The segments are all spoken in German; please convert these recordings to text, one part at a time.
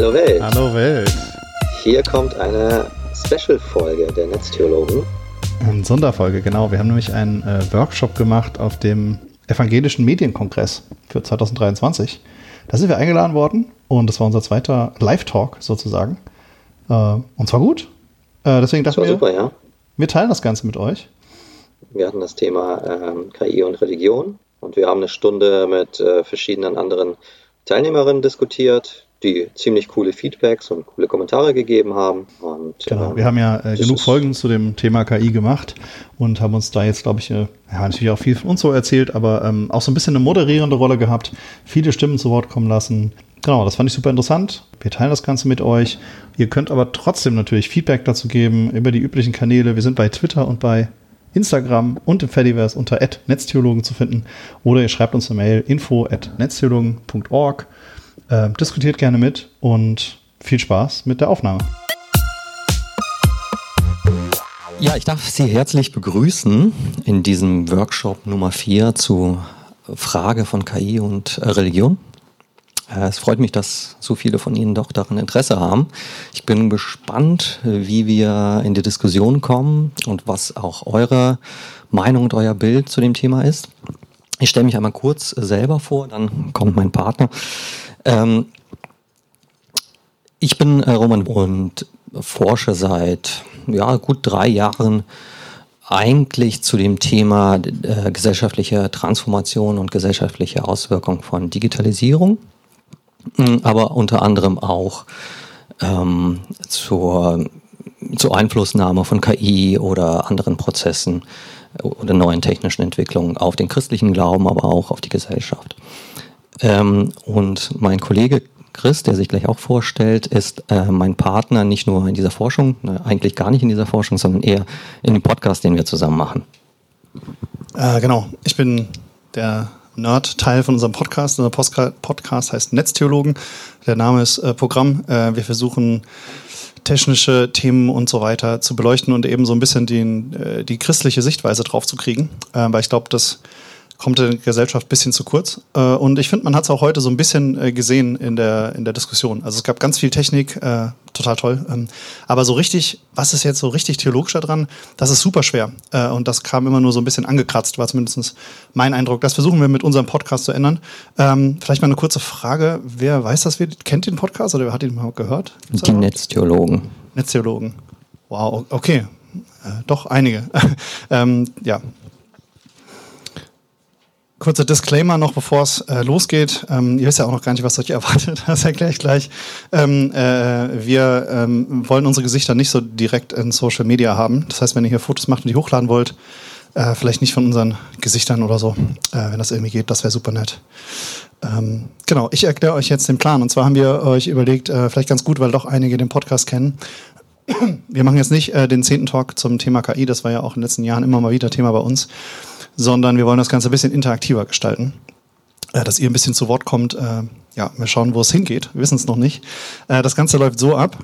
Hallo Welt. Hallo Welt. Hier kommt eine Special-Folge der Netztheologen. Eine Sonderfolge, genau. Wir haben nämlich einen äh, Workshop gemacht auf dem Evangelischen Medienkongress für 2023. Da sind wir eingeladen worden und das war unser zweiter Live-Talk sozusagen. Äh, und zwar gut. Äh, deswegen dachten wir, super, ja. wir teilen das Ganze mit euch. Wir hatten das Thema ähm, KI und Religion und wir haben eine Stunde mit äh, verschiedenen anderen Teilnehmerinnen diskutiert, die ziemlich coole Feedbacks und coole Kommentare gegeben haben. Und, Genau, ähm, wir haben ja äh, genug Folgen zu dem Thema KI gemacht und haben uns da jetzt, glaube ich, äh, ja, natürlich auch viel von uns so erzählt, aber ähm, auch so ein bisschen eine moderierende Rolle gehabt, viele Stimmen zu Wort kommen lassen. Genau, das fand ich super interessant. Wir teilen das Ganze mit euch. Ihr könnt aber trotzdem natürlich Feedback dazu geben über die üblichen Kanäle. Wir sind bei Twitter und bei Instagram und im Fediverse unter netztheologen zu finden. Oder ihr schreibt uns eine Mail info at netztheologen.org. Äh, diskutiert gerne mit und viel Spaß mit der Aufnahme. Ja, ich darf Sie herzlich begrüßen in diesem Workshop Nummer 4 zu Frage von KI und äh, Religion. Äh, Es freut mich, dass so viele von Ihnen doch daran Interesse haben. Ich bin gespannt, wie wir in die Diskussion kommen und was auch eure Meinung und euer Bild zu dem Thema ist. Ich stelle mich einmal kurz selber vor, dann kommt mein Partner. Ähm, ich bin äh, Roman und forsche seit ja, gut drei Jahren eigentlich zu dem Thema äh, gesellschaftliche Transformation und gesellschaftliche Auswirkungen von Digitalisierung, mh, aber unter anderem auch ähm, zur, zur Einflussnahme von KI oder anderen Prozessen oder neuen technischen Entwicklungen auf den christlichen Glauben, aber auch auf die Gesellschaft. Ähm, und mein Kollege Chris, der sich gleich auch vorstellt, ist äh, mein Partner nicht nur in dieser Forschung, ne, eigentlich gar nicht in dieser Forschung, sondern eher in dem Podcast, den wir zusammen machen. Äh, genau, ich bin der Nerd-Teil von unserem Podcast. Unser Podcast heißt Netztheologen. Der Name ist äh, Programm. Äh, wir versuchen technische Themen und so weiter zu beleuchten und eben so ein bisschen den, äh, die christliche Sichtweise drauf zu kriegen. Weil ich glaube, das kommt in der Gesellschaft ein bisschen zu kurz. Äh, und ich finde, man hat es auch heute so ein bisschen äh, gesehen in der, in der Diskussion. Also es gab ganz viel Technik, äh, total toll. Ähm, aber so richtig, was ist jetzt so richtig theologisch daran, das ist super schwer. Äh, und das kam immer nur so ein bisschen angekratzt, war zumindest mein Eindruck. Das versuchen wir mit unserem Podcast zu ändern. Ähm, vielleicht mal eine kurze Frage. Wer weiß das? Wer kennt den Podcast oder wer hat ihn mal gehört? Gibt's Die? Netztheologen. Netztheologen. Wow, okay. Äh, doch einige. ähm, ja. Kurzer Disclaimer noch, bevor es äh, losgeht. Ähm, ihr wisst ja auch noch gar nicht, was euch erwartet. Das erkläre ich gleich. Ähm, äh, wir ähm, wollen unsere Gesichter nicht so direkt in Social Media haben. Das heißt, wenn ihr hier Fotos macht und die hochladen wollt, äh, vielleicht nicht von unseren Gesichtern oder so. Äh, wenn das irgendwie geht, das wäre super nett. Ähm, genau, ich erkläre euch jetzt den Plan. Und zwar haben wir euch überlegt, äh, vielleicht ganz gut, weil doch einige den Podcast kennen. Wir machen jetzt nicht äh, den zehnten Talk zum Thema KI, das war ja auch in den letzten Jahren immer mal wieder Thema bei uns, sondern wir wollen das Ganze ein bisschen interaktiver gestalten. Äh, dass ihr ein bisschen zu Wort kommt. Äh, ja, wir schauen, wo es hingeht. Wir wissen es noch nicht. Äh, das Ganze läuft so ab.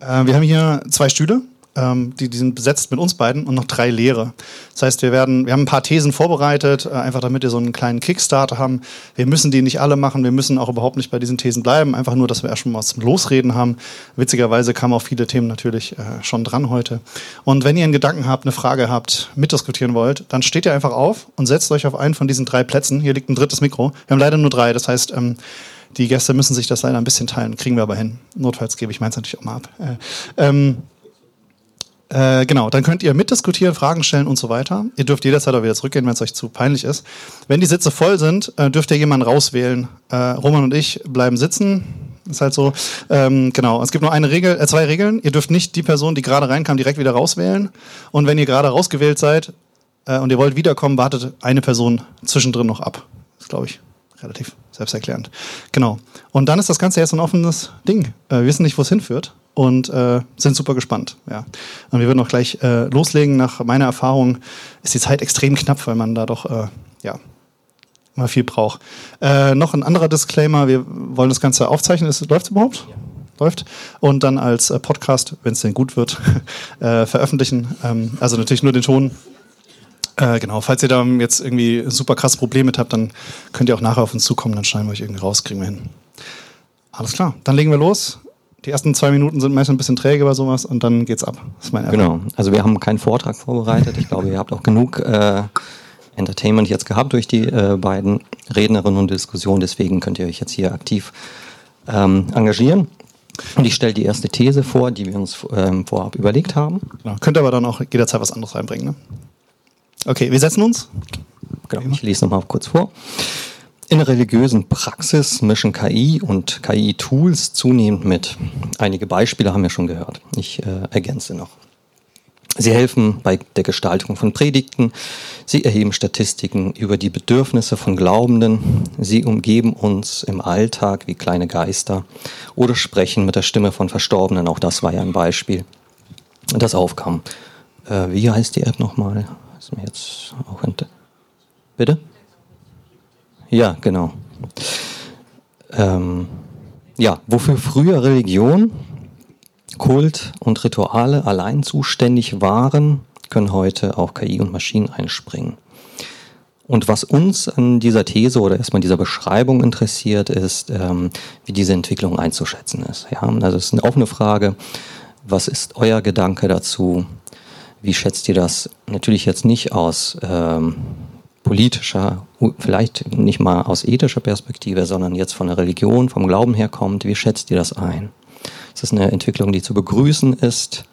Äh, wir haben hier zwei Stühle, ähm, die, die sind besetzt mit uns beiden und noch drei leere. Das heißt, wir werden, wir haben ein paar Thesen vorbereitet, äh, einfach damit wir so einen kleinen Kickstarter haben. Wir müssen die nicht alle machen, wir müssen auch überhaupt nicht bei diesen Thesen bleiben, einfach nur, dass wir erst schon mal was zum Losreden haben. Witzigerweise kamen auch viele Themen natürlich äh, schon dran heute. Und wenn ihr einen Gedanken habt, eine Frage habt, mitdiskutieren wollt, dann steht ihr einfach auf und setzt euch auf einen von diesen drei Plätzen. Hier liegt ein drittes Mikro. Wir haben leider nur drei, das heißt, ähm, die Gäste müssen sich das leider ein bisschen teilen, kriegen wir aber hin. Notfalls gebe ich meins natürlich auch mal ab. Äh, ähm, äh, genau, dann könnt ihr mitdiskutieren, Fragen stellen und so weiter. Ihr dürft jederzeit auch wieder zurückgehen, wenn es euch zu peinlich ist. Wenn die Sitze voll sind, äh, dürft ihr jemanden rauswählen. Äh, Roman und ich bleiben sitzen. Ist halt so. Ähm, genau. Es gibt nur eine Regel, äh, zwei Regeln. Ihr dürft nicht die Person, die gerade reinkam, direkt wieder rauswählen. Und wenn ihr gerade rausgewählt seid äh, und ihr wollt wiederkommen, wartet eine Person zwischendrin noch ab. ist, glaube ich, relativ selbsterklärend. Genau. Und dann ist das Ganze jetzt ein offenes Ding. Wir wissen nicht, wo es hinführt und äh, sind super gespannt. Ja. Und wir würden auch gleich äh, loslegen. Nach meiner Erfahrung ist die Zeit extrem knapp, weil man da doch äh, ja, immer viel braucht. Äh, noch ein anderer Disclaimer, wir wollen das Ganze aufzeichnen. Läuft es überhaupt? Ja. Läuft. Und dann als äh, Podcast, wenn es denn gut wird, äh, veröffentlichen. Ähm, also natürlich nur den Ton. Genau, falls ihr da jetzt irgendwie super krass Probleme mit habt, dann könnt ihr auch nachher auf uns zukommen, dann schneiden wir euch irgendwie raus, kriegen wir hin. Alles klar, dann legen wir los. Die ersten zwei Minuten sind meist ein bisschen träge bei sowas und dann geht's ab. genau, also wir haben keinen Vortrag vorbereitet. Ich glaube, ihr habt auch genug äh, Entertainment jetzt gehabt durch die äh, beiden Rednerinnen und Diskussionen. Deswegen könnt ihr euch jetzt hier aktiv ähm, engagieren. Und ich stelle die erste These vor, die wir uns ähm, vorab überlegt haben. Genau. Könnt aber dann auch jederzeit was anderes reinbringen. Ne? Okay, wir setzen uns. Genau, ich lese nochmal kurz vor. In der religiösen Praxis mischen KI und KI-Tools zunehmend mit. Einige Beispiele haben wir schon gehört. Ich äh, ergänze noch. Sie helfen bei der Gestaltung von Predigten. Sie erheben Statistiken über die Bedürfnisse von Glaubenden. Sie umgeben uns im Alltag wie kleine Geister oder sprechen mit der Stimme von Verstorbenen. Auch das war ja ein Beispiel, das aufkam. Äh, wie heißt die App nochmal? Ist mir jetzt auch Bitte? Ja, genau. Ähm, ja, wofür früher Religion Kult und Rituale allein zuständig waren, können heute auch KI und Maschinen einspringen. Und was uns an dieser These oder erstmal dieser Beschreibung interessiert, ist, ähm, wie diese Entwicklung einzuschätzen ist. Ja, also es ist eine offene Frage. Was ist euer Gedanke dazu? Wie schätzt ihr das? Natürlich jetzt nicht aus ähm, politischer, vielleicht nicht mal aus ethischer Perspektive, sondern jetzt von der Religion, vom Glauben herkommt. Wie schätzt ihr das ein? Es ist eine Entwicklung, die zu begrüßen ist,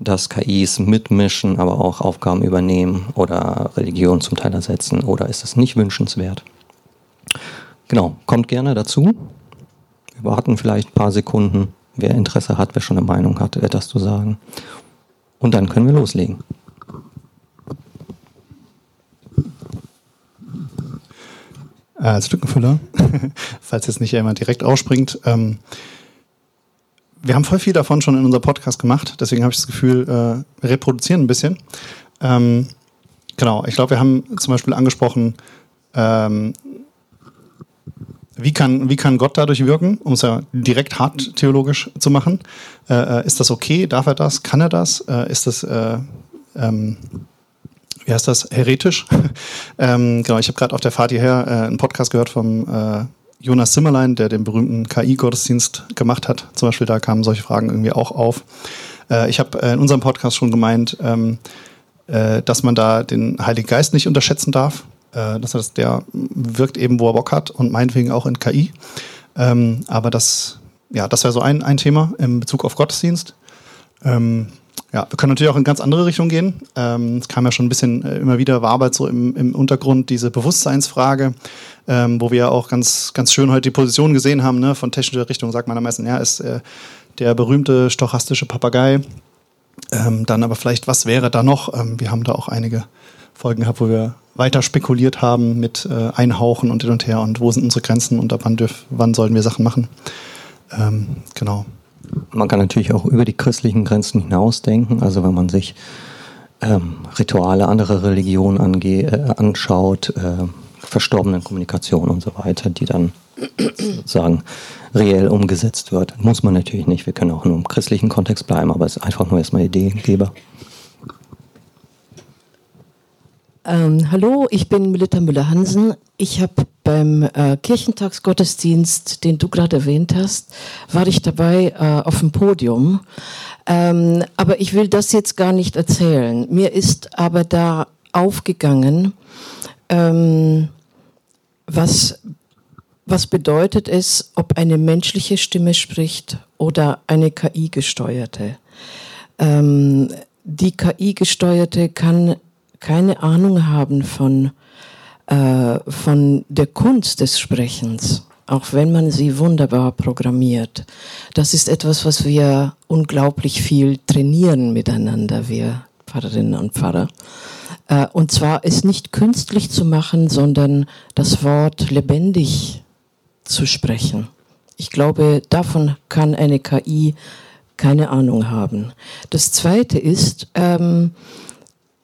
dass KIs mitmischen, aber auch Aufgaben übernehmen oder Religion zum Teil ersetzen oder ist es nicht wünschenswert? Genau, kommt gerne dazu. Wir warten vielleicht ein paar Sekunden. Wer Interesse hat, wer schon eine Meinung hat, etwas zu sagen. Und dann können wir loslegen. Äh, als Lückenfüller, falls jetzt nicht jemand direkt ausspringt. Ähm, wir haben voll viel davon schon in unserem Podcast gemacht, deswegen habe ich das Gefühl, äh, reproduzieren ein bisschen. Ähm, genau, ich glaube, wir haben zum Beispiel angesprochen, ähm, wie kann, wie kann Gott dadurch wirken, um es ja direkt hart theologisch zu machen? Äh, äh ist das okay? Darf er das? Kann er das? Äh, ist das, äh, ähm, wie heißt das, heretisch? ähm, genau, ich habe gerade auf der Fahrt hierher äh, einen Podcast gehört vom äh, Jonas Zimmerlein, der den berühmten KI-Gottesdienst gemacht hat. Zum Beispiel, da kamen solche Fragen irgendwie auch auf. Äh, ich habe äh, in unserem Podcast schon gemeint, ähm, äh, dass man da den Heiligen Geist nicht unterschätzen darf. Äh, das heißt, der wirkt eben, wo er Bock hat und meinetwegen auch in KI. Ähm, aber das, ja, das wäre so ein, ein Thema in Bezug auf Gottesdienst. Ähm, ja, wir können natürlich auch in ganz andere Richtungen gehen. Ähm, es kam ja schon ein bisschen äh, immer wieder, war Arbeit so im, im Untergrund diese Bewusstseinsfrage, ähm, wo wir ja auch ganz, ganz schön heute die Position gesehen haben. Ne? Von technischer Richtung sagt man am meisten, ja, ist äh, der berühmte stochastische Papagei. Ähm, dann aber vielleicht, was wäre da noch? Ähm, wir haben da auch einige Folgen gehabt, wo wir weiter spekuliert haben mit äh, Einhauchen und hin und her und wo sind unsere Grenzen und ab wann, dürf, wann sollen wir Sachen machen. Ähm, genau. Man kann natürlich auch über die christlichen Grenzen hinausdenken. Also wenn man sich ähm, Rituale anderer Religionen ange äh, anschaut, äh, verstorbenen Kommunikation und so weiter, die dann sozusagen reell umgesetzt wird. Muss man natürlich nicht. Wir können auch nur im christlichen Kontext bleiben, aber es ist einfach nur erstmal Ideengeber. Ähm, hallo, ich bin Melita Müller-Hansen. Ich habe beim äh, Kirchentagsgottesdienst, den du gerade erwähnt hast, war ich dabei äh, auf dem Podium. Ähm, aber ich will das jetzt gar nicht erzählen. Mir ist aber da aufgegangen, ähm, was, was bedeutet es, ob eine menschliche Stimme spricht oder eine KI-gesteuerte. Ähm, die KI-gesteuerte kann keine Ahnung haben von, äh, von der Kunst des Sprechens, auch wenn man sie wunderbar programmiert. Das ist etwas, was wir unglaublich viel trainieren miteinander, wir Pfarrerinnen und Pfarrer. Äh, und zwar es nicht künstlich zu machen, sondern das Wort lebendig zu sprechen. Ich glaube, davon kann eine KI keine Ahnung haben. Das Zweite ist, ähm,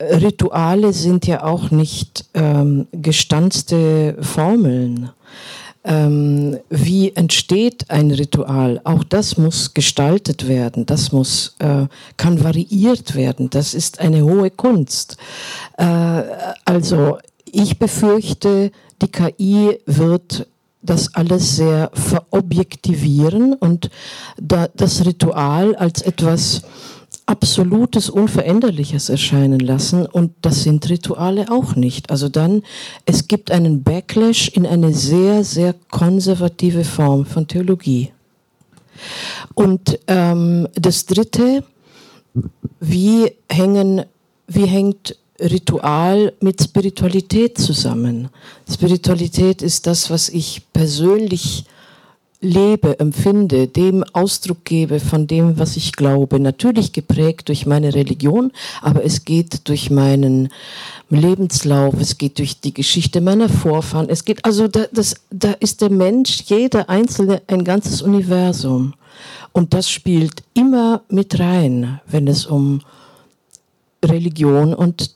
Rituale sind ja auch nicht ähm, gestanzte Formeln. Ähm, wie entsteht ein Ritual? Auch das muss gestaltet werden, das muss, äh, kann variiert werden. Das ist eine hohe Kunst. Äh, also ich befürchte, die KI wird das alles sehr verobjektivieren und da das Ritual als etwas Absolutes, Unveränderliches erscheinen lassen. Und das sind Rituale auch nicht. Also dann, es gibt einen Backlash in eine sehr, sehr konservative Form von Theologie. Und ähm, das Dritte, wie, hängen, wie hängt Ritual mit Spiritualität zusammen? Spiritualität ist das, was ich persönlich lebe, empfinde, dem Ausdruck gebe von dem, was ich glaube. Natürlich geprägt durch meine Religion, aber es geht durch meinen Lebenslauf, es geht durch die Geschichte meiner Vorfahren. Es geht also, da, das, da ist der Mensch, jeder Einzelne, ein ganzes Universum. Und das spielt immer mit rein, wenn es um Religion und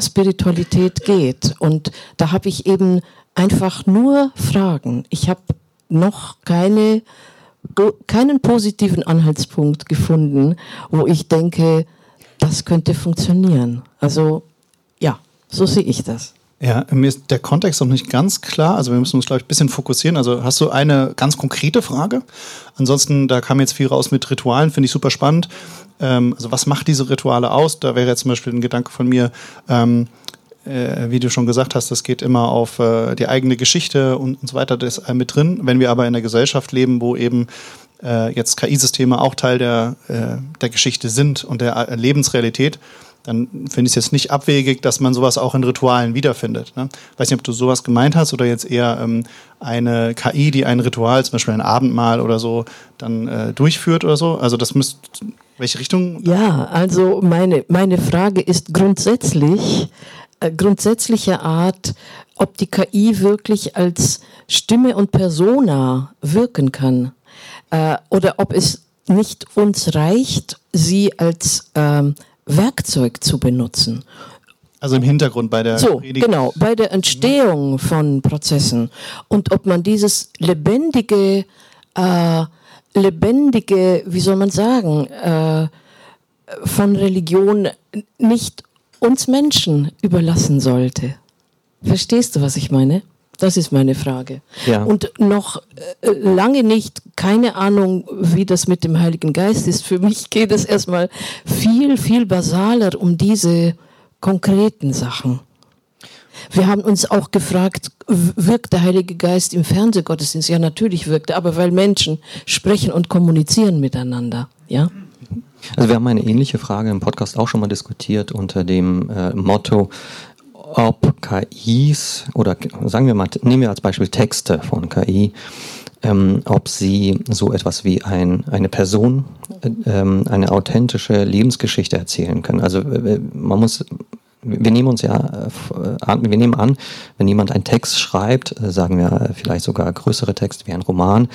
Spiritualität geht. Und da habe ich eben einfach nur Fragen. Ich habe noch keine, keinen positiven Anhaltspunkt gefunden, wo ich denke, das könnte funktionieren. Also ja, so sehe ich das. Ja, mir ist der Kontext noch nicht ganz klar. Also wir müssen uns, glaube ich, ein bisschen fokussieren. Also hast du eine ganz konkrete Frage? Ansonsten, da kam jetzt viel raus mit Ritualen, finde ich super spannend. Ähm, also was macht diese Rituale aus? Da wäre jetzt zum Beispiel ein Gedanke von mir, ähm, äh, wie du schon gesagt hast, das geht immer auf äh, die eigene Geschichte und, und so weiter, das ist mit drin. Wenn wir aber in einer Gesellschaft leben, wo eben äh, jetzt KI-Systeme auch Teil der, äh, der Geschichte sind und der äh, Lebensrealität, dann finde ich es jetzt nicht abwegig, dass man sowas auch in Ritualen wiederfindet. Ne? Weiß nicht, ob du sowas gemeint hast oder jetzt eher ähm, eine KI, die ein Ritual, zum Beispiel ein Abendmahl oder so, dann äh, durchführt oder so. Also das müsste, welche Richtung? Ja, also meine, meine Frage ist grundsätzlich, grundsätzlicher Art, ob die KI wirklich als Stimme und Persona wirken kann äh, oder ob es nicht uns reicht, sie als ähm, Werkzeug zu benutzen. Also im Hintergrund bei der so Predigt. genau bei der Entstehung von Prozessen und ob man dieses lebendige äh, lebendige wie soll man sagen äh, von Religion nicht uns Menschen überlassen sollte. Verstehst du, was ich meine? Das ist meine Frage. Ja. Und noch äh, lange nicht, keine Ahnung, wie das mit dem Heiligen Geist ist. Für mich geht es erstmal viel, viel basaler um diese konkreten Sachen. Wir haben uns auch gefragt, wirkt der Heilige Geist im Fernsehgottesdienst? Ja, natürlich wirkt er, aber weil Menschen sprechen und kommunizieren miteinander. Ja? Also wir haben eine ähnliche Frage im Podcast auch schon mal diskutiert unter dem äh, Motto, ob KIs oder sagen wir mal, nehmen wir als Beispiel Texte von KI, ähm, ob sie so etwas wie ein, eine Person, äh, ähm, eine authentische Lebensgeschichte erzählen können. Also äh, man muss wir nehmen uns ja äh, an, wir nehmen an, wenn jemand einen Text schreibt, äh, sagen wir vielleicht sogar größere Texte wie ein Roman,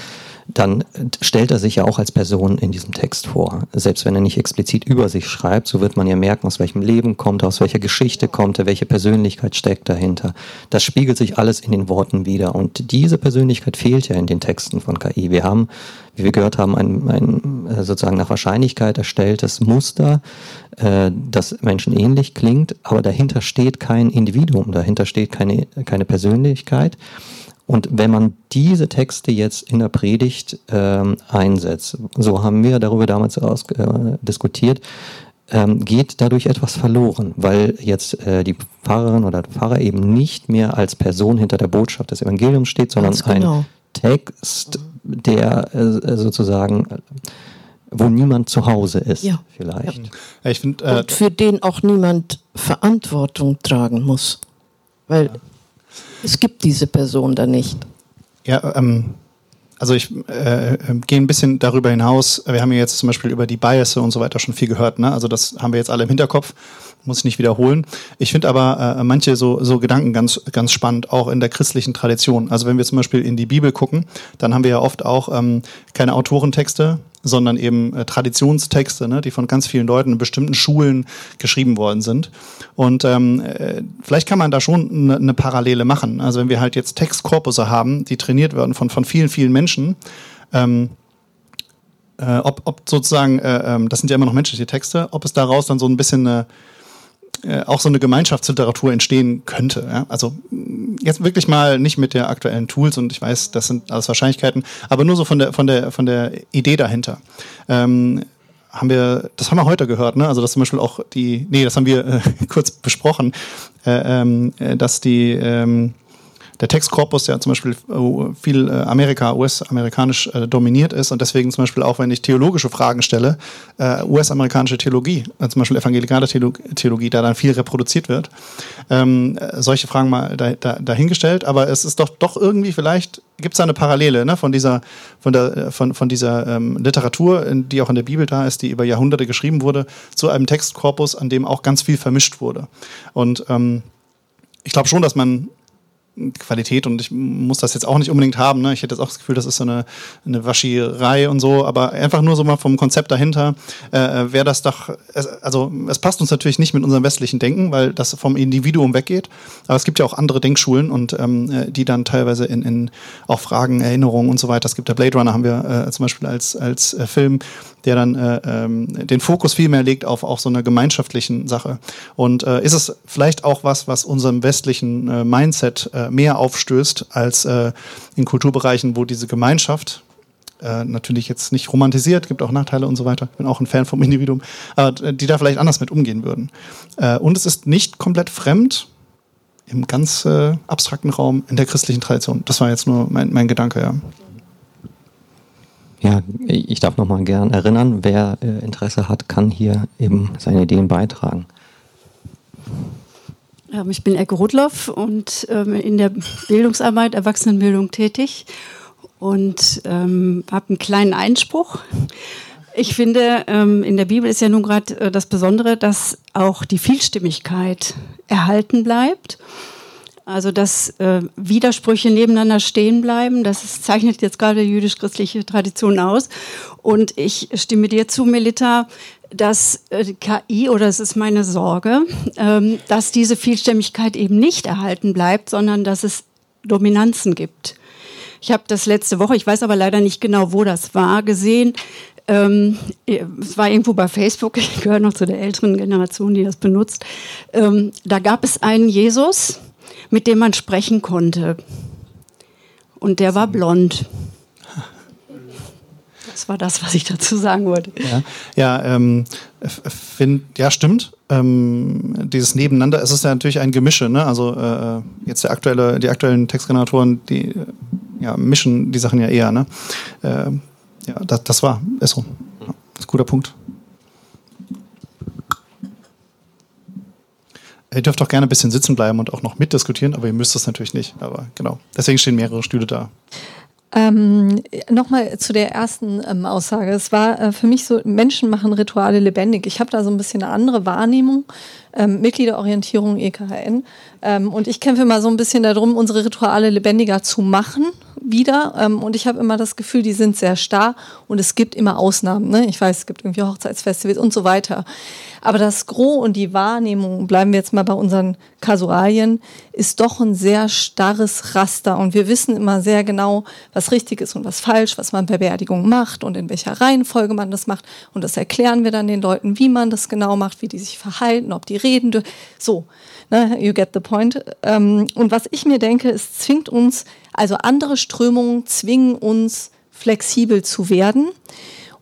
dann stellt er sich ja auch als Person in diesem Text vor. Selbst wenn er nicht explizit über sich schreibt, so wird man ja merken, aus welchem Leben kommt er, aus welcher Geschichte kommt er, welche Persönlichkeit steckt dahinter. Das spiegelt sich alles in den Worten wieder. Und diese Persönlichkeit fehlt ja in den Texten von KI. Wir haben, wie wir gehört haben, ein, ein äh, sozusagen nach Wahrscheinlichkeit erstelltes Muster, äh, das Menschen ähnlich klingt, aber dahinter steht kein Individuum, dahinter steht keine, keine Persönlichkeit. Und wenn man diese Texte jetzt in der Predigt ähm, einsetzt, so haben wir darüber damals aus, äh, diskutiert, ähm, geht dadurch etwas verloren, weil jetzt äh, die Pfarrerin oder der Pfarrer eben nicht mehr als Person hinter der Botschaft des Evangeliums steht, sondern genau. ein Text, der äh, sozusagen wo niemand zu Hause ist, ja. vielleicht. Ja. Ich find, äh, Und für den auch niemand Verantwortung tragen muss. Weil ja. Es gibt diese Person da nicht. Ja, ähm, also ich äh, äh, gehe ein bisschen darüber hinaus. Wir haben ja jetzt zum Beispiel über die Biases und so weiter schon viel gehört. Ne? Also das haben wir jetzt alle im Hinterkopf, muss ich nicht wiederholen. Ich finde aber äh, manche so, so Gedanken ganz, ganz spannend, auch in der christlichen Tradition. Also wenn wir zum Beispiel in die Bibel gucken, dann haben wir ja oft auch ähm, keine Autorentexte, sondern eben äh, Traditionstexte, ne, die von ganz vielen Leuten in bestimmten Schulen geschrieben worden sind. Und ähm, äh, vielleicht kann man da schon eine, eine Parallele machen. Also wenn wir halt jetzt Textkorpusse haben, die trainiert werden von, von vielen, vielen Menschen, ähm, äh, ob, ob sozusagen, äh, äh, das sind ja immer noch menschliche Texte, ob es daraus dann so ein bisschen eine, äh, auch so eine Gemeinschaftsliteratur entstehen könnte. Ja? Also jetzt wirklich mal nicht mit der aktuellen Tools und ich weiß, das sind alles Wahrscheinlichkeiten, aber nur so von der, von der, von der Idee dahinter. Ähm, haben wir, das haben wir heute gehört, ne? Also dass zum Beispiel auch die, nee, das haben wir äh, kurz besprochen, äh, ähm, äh, dass die ähm, der Textkorpus ja zum Beispiel äh, viel äh, Amerika, US-amerikanisch äh, dominiert ist und deswegen zum Beispiel auch, wenn ich theologische Fragen stelle, US-amerikanische Theologie, zum Beispiel evangelikale Theologie, da dann viel reproduziert wird. Ähm, solche Fragen mal da, da, dahingestellt, aber es ist doch doch irgendwie vielleicht gibt es da eine Parallele ne, von dieser von der von, von dieser ähm, Literatur, die auch in der Bibel da ist, die über Jahrhunderte geschrieben wurde, zu einem Textkorpus, an dem auch ganz viel vermischt wurde. Und ähm, ich glaube schon, dass man Qualität und ich muss das jetzt auch nicht unbedingt haben. Ne? Ich hätte jetzt auch das Gefühl, das ist so eine, eine Waschierei und so, aber einfach nur so mal vom Konzept dahinter äh, wäre das doch, also es passt uns natürlich nicht mit unserem westlichen Denken, weil das vom Individuum weggeht, aber es gibt ja auch andere Denkschulen und ähm, äh, die dann teilweise in, in auch Fragen, Erinnerungen und so weiter, es gibt der Blade Runner, haben wir äh, zum Beispiel als, als äh, Film, der dann äh, ähm, den Fokus viel mehr legt auf auch so einer gemeinschaftlichen Sache. Und äh, ist es vielleicht auch was, was unserem westlichen äh, Mindset äh, mehr aufstößt als äh, in Kulturbereichen, wo diese Gemeinschaft äh, natürlich jetzt nicht romantisiert, gibt auch Nachteile und so weiter. Bin auch ein Fan vom Individuum, äh, die da vielleicht anders mit umgehen würden. Äh, und es ist nicht komplett fremd im ganz äh, abstrakten Raum in der christlichen Tradition. Das war jetzt nur mein, mein Gedanke, ja. Ja, ich darf noch mal gern erinnern, wer äh, Interesse hat, kann hier eben seine Ideen beitragen. Ähm, ich bin Ecke Rudloff und ähm, in der Bildungsarbeit, Erwachsenenbildung tätig und ähm, habe einen kleinen Einspruch. Ich finde, in der Bibel ist ja nun gerade äh, das Besondere, dass auch die Vielstimmigkeit erhalten bleibt. Also dass äh, Widersprüche nebeneinander stehen bleiben, das ist, zeichnet jetzt gerade jüdisch-christliche Tradition aus. Und ich stimme dir zu, Melita, dass äh, KI, oder es ist meine Sorge, ähm, dass diese Vielstimmigkeit eben nicht erhalten bleibt, sondern dass es Dominanzen gibt. Ich habe das letzte Woche, ich weiß aber leider nicht genau, wo das war, gesehen. Ähm, es war irgendwo bei Facebook, ich gehöre noch zu der älteren Generation, die das benutzt. Ähm, da gab es einen Jesus, mit dem man sprechen konnte. Und der war blond. Das war das, was ich dazu sagen wollte. Ja, ja, ähm, find, ja stimmt. Ähm, dieses Nebeneinander, es ist ja natürlich ein Gemische. Ne? Also äh, jetzt der aktuelle, die aktuellen Textgeneratoren, die ja, mischen die Sachen ja eher. Ne? Äh, ja, das, das war, ist so. Ja, ist ein guter Punkt. Ihr dürft auch gerne ein bisschen sitzen bleiben und auch noch mitdiskutieren, aber ihr müsst es natürlich nicht. Aber genau, deswegen stehen mehrere Stühle da. Ähm, Nochmal zu der ersten ähm, Aussage. Es war äh, für mich so, Menschen machen Rituale lebendig. Ich habe da so ein bisschen eine andere Wahrnehmung. Ähm, Mitgliederorientierung EKHN. Ähm, und ich kämpfe immer so ein bisschen darum, unsere Rituale lebendiger zu machen wieder. Ähm, und ich habe immer das Gefühl, die sind sehr starr und es gibt immer Ausnahmen. Ne? Ich weiß, es gibt irgendwie Hochzeitsfestivals und so weiter. Aber das Gros und die Wahrnehmung, bleiben wir jetzt mal bei unseren Kasualien, ist doch ein sehr starres Raster. Und wir wissen immer sehr genau, was richtig ist und was falsch, was man bei Beerdigungen macht und in welcher Reihenfolge man das macht. Und das erklären wir dann den Leuten, wie man das genau macht, wie die sich verhalten, ob die reden dürfen. So, ne, you get the point. Ähm, und was ich mir denke, es zwingt uns, also andere Strömungen zwingen uns, flexibel zu werden.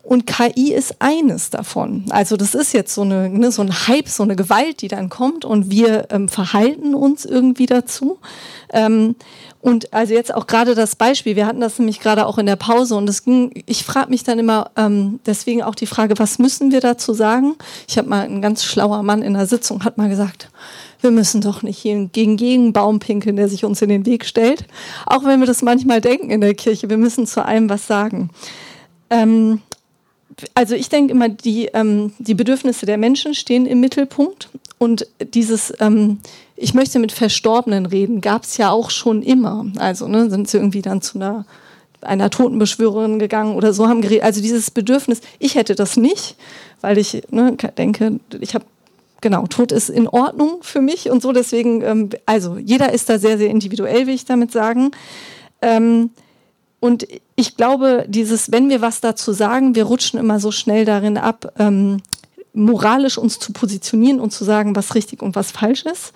Und KI ist eines davon. Also das ist jetzt so, eine, ne, so ein Hype, so eine Gewalt, die dann kommt und wir ähm, verhalten uns irgendwie dazu. Ähm, und also jetzt auch gerade das Beispiel, wir hatten das nämlich gerade auch in der Pause und es ging, ich frage mich dann immer, ähm, deswegen auch die Frage, was müssen wir dazu sagen? Ich habe mal, ein ganz schlauer Mann in der Sitzung hat mal gesagt, wir müssen doch nicht gegen jeden Baum pinkeln, der sich uns in den Weg stellt. Auch wenn wir das manchmal denken in der Kirche, wir müssen zu allem was sagen. Ähm, also ich denke immer, die, ähm, die Bedürfnisse der Menschen stehen im Mittelpunkt und dieses, ähm, ich möchte mit Verstorbenen reden, gab es ja auch schon immer. Also ne, sind sie irgendwie dann zu einer, einer Totenbeschwörerin gegangen oder so haben geredet. Also dieses Bedürfnis, ich hätte das nicht, weil ich ne, denke, ich habe genau, Tod ist in Ordnung für mich und so. Deswegen, ähm, also jeder ist da sehr, sehr individuell, will ich damit sagen. Ähm, und ich glaube, dieses, wenn wir was dazu sagen, wir rutschen immer so schnell darin ab, ähm, moralisch uns zu positionieren und zu sagen, was richtig und was falsch ist.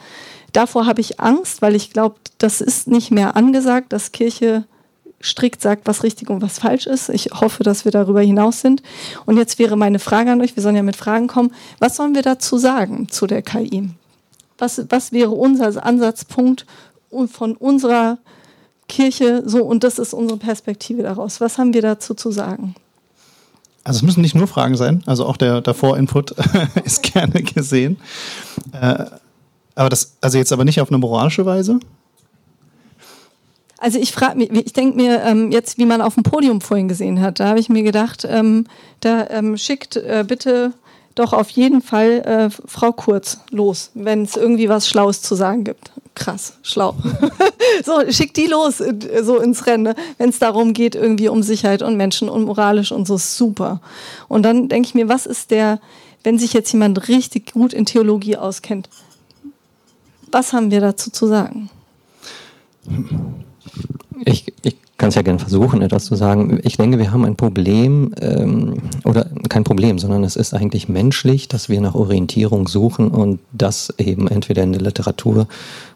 Davor habe ich Angst, weil ich glaube, das ist nicht mehr angesagt, dass Kirche strikt sagt, was richtig und was falsch ist. Ich hoffe, dass wir darüber hinaus sind. Und jetzt wäre meine Frage an euch, wir sollen ja mit Fragen kommen, was sollen wir dazu sagen zu der KI? Was, was wäre unser Ansatzpunkt von unserer Kirche so und das ist unsere Perspektive daraus? Was haben wir dazu zu sagen? Also es müssen nicht nur Fragen sein, also auch der Davor-Input ist gerne gesehen. Äh, aber das, also jetzt aber nicht auf eine moralische Weise? Also ich frage mich, ich denke mir ähm, jetzt, wie man auf dem Podium vorhin gesehen hat, da habe ich mir gedacht, ähm, da ähm, schickt äh, bitte doch auf jeden Fall äh, Frau Kurz los, wenn es irgendwie was Schlaues zu sagen gibt. Krass, schlau. so, schickt die los, äh, so ins Rennen, ne? wenn es darum geht, irgendwie um Sicherheit und Menschen und moralisch und so, super. Und dann denke ich mir, was ist der, wenn sich jetzt jemand richtig gut in Theologie auskennt, was haben wir dazu zu sagen? Ich, ich kann es ja gerne versuchen, etwas zu sagen. Ich denke, wir haben ein Problem, ähm, oder kein Problem, sondern es ist eigentlich menschlich, dass wir nach Orientierung suchen und das eben entweder in der Literatur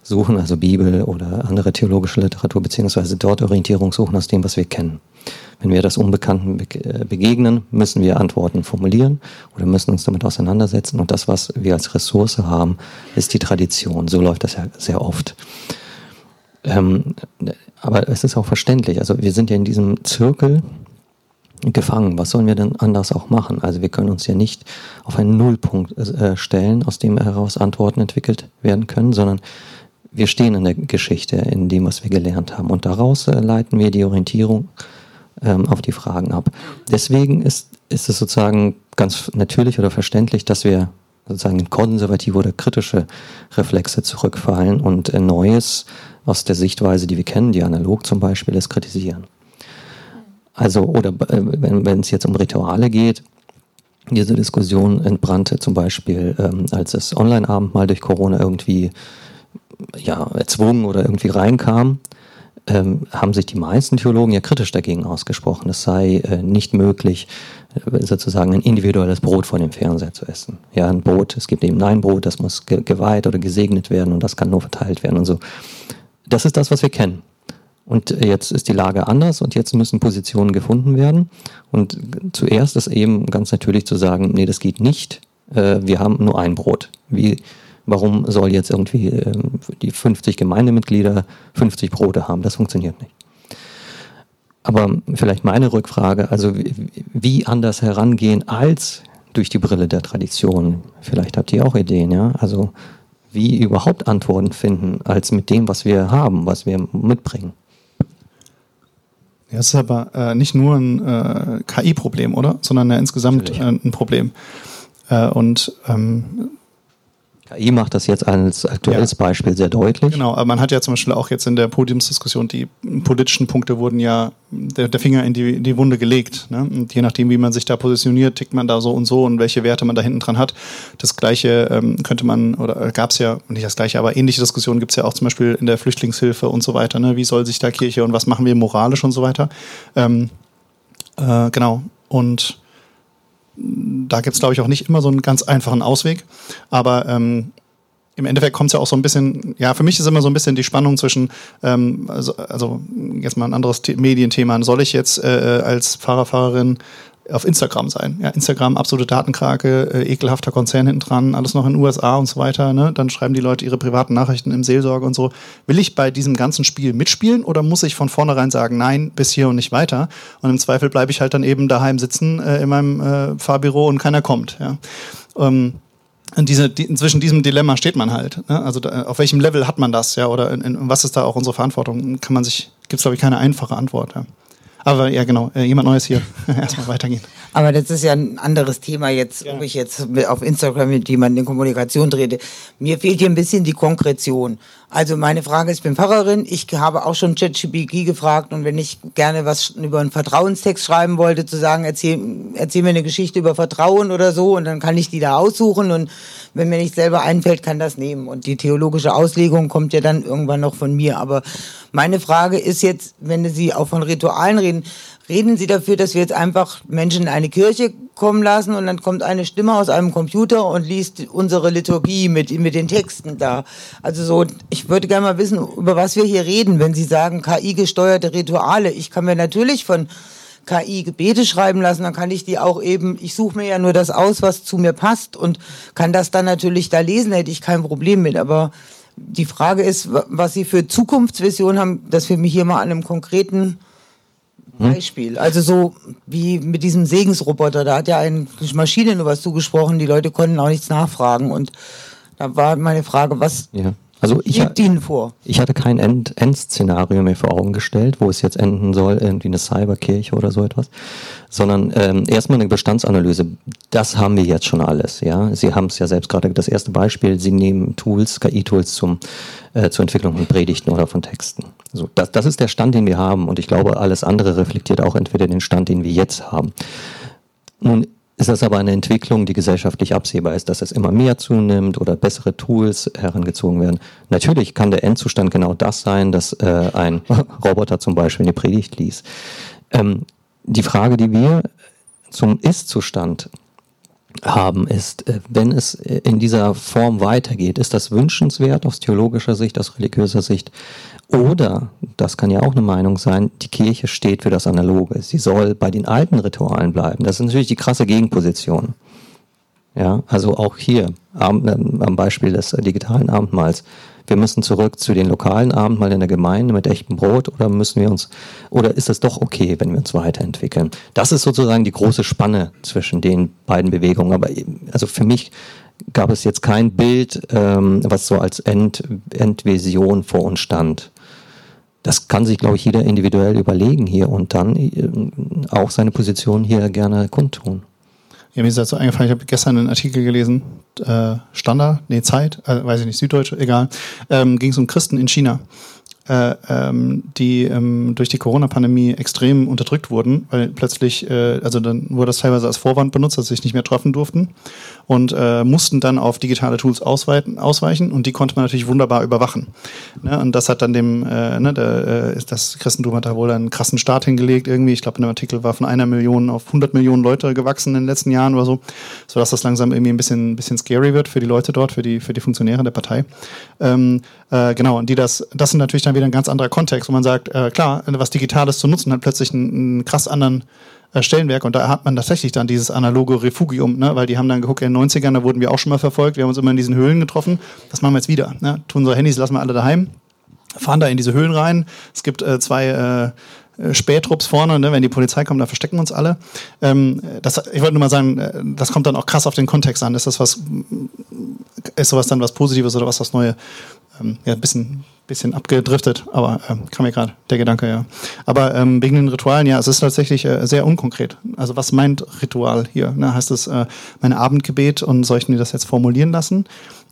suchen, also Bibel oder andere theologische Literatur, beziehungsweise dort Orientierung suchen aus dem, was wir kennen. Wenn wir das Unbekannten äh, begegnen, müssen wir Antworten formulieren oder müssen uns damit auseinandersetzen. Und das, was wir als Ressource haben, ist die Tradition. So läuft das ja sehr oft. Ähm, aber es ist auch verständlich. Also wir sind ja in diesem Zirkel gefangen. Was sollen wir denn anders auch machen? Also wir können uns ja nicht auf einen Nullpunkt äh, stellen, aus dem heraus Antworten entwickelt werden können, sondern wir stehen in der Geschichte, in dem, was wir gelernt haben. Und daraus äh, leiten wir die Orientierung ähm, auf die Fragen ab. Deswegen ist, ist es sozusagen ganz natürlich oder verständlich, dass wir sozusagen in konservative oder kritische Reflexe zurückfallen und äh, Neues aus der Sichtweise, die wir kennen, die analog zum Beispiel ist, kritisieren. Also, oder äh, wenn, es jetzt um Rituale geht, diese Diskussion entbrannte zum Beispiel, ähm, als das Online-Abendmahl durch Corona irgendwie ja, erzwungen oder irgendwie reinkam, ähm, haben sich die meisten Theologen ja kritisch dagegen ausgesprochen. Es sei äh, nicht möglich, äh, sozusagen ein individuelles Brot vor dem Fernseher zu essen. Ja, ein Brot, es gibt eben ein Brot, das muss ge geweiht oder gesegnet werden und das kann nur verteilt werden und so. Das ist das, was wir kennen. Und jetzt ist die Lage anders und jetzt müssen Positionen gefunden werden. Und zuerst ist eben ganz natürlich zu sagen, nee, das geht nicht. Äh, wir haben nur ein Brot. Wie, warum soll jetzt irgendwie äh, die 50 Gemeindemitglieder 50 Brote haben? Das funktioniert nicht. Aber vielleicht meine Rückfrage, also wie anders herangehen als durch die Brille der Tradition? Vielleicht habt ihr auch Ideen, ja? Also wie überhaupt Antworten finden, als mit dem, was wir haben, was wir mitbringen. Ja, es ist aber äh, nicht nur ein äh, KI-Problem, oder? Sondern ja insgesamt äh, ein Problem. Äh, und ähm, KI macht das jetzt als aktuelles ja. Beispiel sehr deutlich. Genau, aber man hat ja zum Beispiel auch jetzt in der Podiumsdiskussion, die politischen Punkte wurden ja der, der Finger in die, die Wunde gelegt. Ne? Und je nachdem, wie man sich da positioniert, tickt man da so und so und welche Werte man da hinten dran hat. Das gleiche ähm, könnte man, oder gab es ja, nicht das gleiche, aber ähnliche Diskussionen gibt es ja auch zum Beispiel in der Flüchtlingshilfe und so weiter. Ne? Wie soll sich da Kirche und was machen wir moralisch und so weiter. Ähm, äh, genau. Und da gibt es, glaube ich, auch nicht immer so einen ganz einfachen Ausweg. Aber ähm, im Endeffekt kommt es ja auch so ein bisschen, ja, für mich ist immer so ein bisschen die Spannung zwischen, ähm, also, also jetzt mal ein anderes Medienthema, soll ich jetzt äh, als Fahrer, Fahrerin auf Instagram sein. Ja, Instagram, absolute Datenkrake, äh, ekelhafter Konzern hinten dran, alles noch in den USA und so weiter. Ne? Dann schreiben die Leute ihre privaten Nachrichten im Seelsorge und so. Will ich bei diesem ganzen Spiel mitspielen oder muss ich von vornherein sagen, nein, bis hier und nicht weiter? Und im Zweifel bleibe ich halt dann eben daheim sitzen äh, in meinem äh, Fahrbüro und keiner kommt. Ja? Ähm, in diese, die, zwischen diesem Dilemma steht man halt. Ne? Also da, auf welchem Level hat man das, ja? Oder in, in, was ist da auch unsere Verantwortung? Kann man sich, gibt es glaube ich keine einfache Antwort. Ja? Aber ja, genau, äh, jemand Neues hier. Erstmal weitergehen. Aber das ist ja ein anderes Thema jetzt, ja. ob ich jetzt auf Instagram mit jemandem in Kommunikation trete. Mir fehlt hier ein bisschen die Konkretion. Also meine Frage ist, ich bin Pfarrerin, ich habe auch schon ChatGPT gefragt und wenn ich gerne was über einen Vertrauenstext schreiben wollte, zu sagen, erzähl, erzähl mir eine Geschichte über Vertrauen oder so und dann kann ich die da aussuchen und wenn mir nicht selber einfällt, kann das nehmen. Und die theologische Auslegung kommt ja dann irgendwann noch von mir. Aber Meine Frage ist jetzt, wenn Sie auch von Ritualen reden, reden Sie dafür, dass wir jetzt einfach Menschen in eine Kirche kommen lassen und dann kommt eine Stimme aus einem Computer und liest unsere Liturgie mit, mit den Texten da. Also so, ich würde gerne mal wissen, über was wir hier reden, wenn Sie sagen KI-gesteuerte Rituale. Ich kann mir natürlich von KI Gebete schreiben lassen, dann kann ich die auch eben, ich suche mir ja nur das aus, was zu mir passt und kann das dann natürlich da lesen, hätte ich kein Problem mit. Aber die Frage ist, was Sie für Zukunftsvisionen haben, dass wir mich hier mal an einem konkreten? Beispiel. Also so wie mit diesem Segensroboter, da hat ja eine Maschine nur was zugesprochen, die Leute konnten auch nichts nachfragen und da war meine Frage, was ja. Also ich, Ihnen vor. ich hatte kein End Endszenario mir vor Augen gestellt, wo es jetzt enden soll, irgendwie eine Cyberkirche oder so etwas, sondern ähm, erstmal eine Bestandsanalyse. Das haben wir jetzt schon alles. Ja, Sie haben es ja selbst gerade das erste Beispiel. Sie nehmen Tools, KI-Tools zum äh, zur Entwicklung von Predigten oder von Texten. Also das, das ist der Stand, den wir haben, und ich glaube, alles andere reflektiert auch entweder den Stand, den wir jetzt haben. Nun ist das aber eine Entwicklung, die gesellschaftlich absehbar ist, dass es immer mehr zunimmt oder bessere Tools herangezogen werden. Natürlich kann der Endzustand genau das sein, dass äh, ein Roboter zum Beispiel eine Predigt liest. Ähm, die Frage, die wir zum Ist-Zustand haben, ist, äh, wenn es in dieser Form weitergeht, ist das wünschenswert aus theologischer Sicht, aus religiöser Sicht? Oder, das kann ja auch eine Meinung sein, die Kirche steht für das Analoge. Sie soll bei den alten Ritualen bleiben. Das ist natürlich die krasse Gegenposition. Ja, also auch hier am, am Beispiel des digitalen Abendmahls. Wir müssen zurück zu den lokalen Abendmahl in der Gemeinde mit echtem Brot oder müssen wir uns, oder ist es doch okay, wenn wir uns weiterentwickeln? Das ist sozusagen die große Spanne zwischen den beiden Bewegungen. Aber also für mich gab es jetzt kein Bild, ähm, was so als End, Endvision vor uns stand. Das kann sich, glaube ich, jeder individuell überlegen hier und dann äh, auch seine Position hier gerne kundtun. Ja, mir ist dazu eingefallen, ich habe gestern einen Artikel gelesen, äh, Standard, nee, Zeit, äh, weiß ich nicht, Süddeutsche, egal, ähm, ging es um Christen in China äh, ähm, die ähm, durch die Corona-Pandemie extrem unterdrückt wurden, weil plötzlich, äh, also dann wurde das teilweise als Vorwand benutzt, dass sie sich nicht mehr treffen durften und äh, mussten dann auf digitale Tools ausweiten, ausweichen und die konnte man natürlich wunderbar überwachen. Ne? Und das hat dann dem, äh, ne, der, äh, das Christentum hat da wohl einen krassen Start hingelegt irgendwie. Ich glaube, in dem Artikel war von einer Million auf 100 Millionen Leute gewachsen in den letzten Jahren oder so, sodass das langsam irgendwie ein bisschen, ein bisschen scary wird für die Leute dort, für die, für die Funktionäre der Partei. Ähm, äh, genau, und die das, das sind natürlich dann wieder ein ganz anderer Kontext, wo man sagt, äh, klar, was Digitales zu nutzen hat plötzlich einen, einen krass anderen äh, Stellenwerk und da hat man tatsächlich dann dieses analoge Refugium, ne? weil die haben dann geguckt, in den 90ern, da wurden wir auch schon mal verfolgt, wir haben uns immer in diesen Höhlen getroffen, das machen wir jetzt wieder. Ne? Tun unsere Handys, lassen wir alle daheim, fahren da in diese Höhlen rein. Es gibt äh, zwei äh, äh, Spähtrupps vorne, ne? wenn die Polizei kommt, da verstecken uns alle. Ähm, das, ich wollte nur mal sagen, äh, das kommt dann auch krass auf den Kontext an. Ist das was, ist sowas dann was Positives oder was was Neue? Ähm, ja, ein bisschen bisschen abgedriftet, aber ähm, kam mir gerade der Gedanke, ja. Aber ähm, wegen den Ritualen, ja, es ist tatsächlich äh, sehr unkonkret. Also was meint Ritual hier? Ne? Heißt es äh, mein Abendgebet und soll ich mir das jetzt formulieren lassen?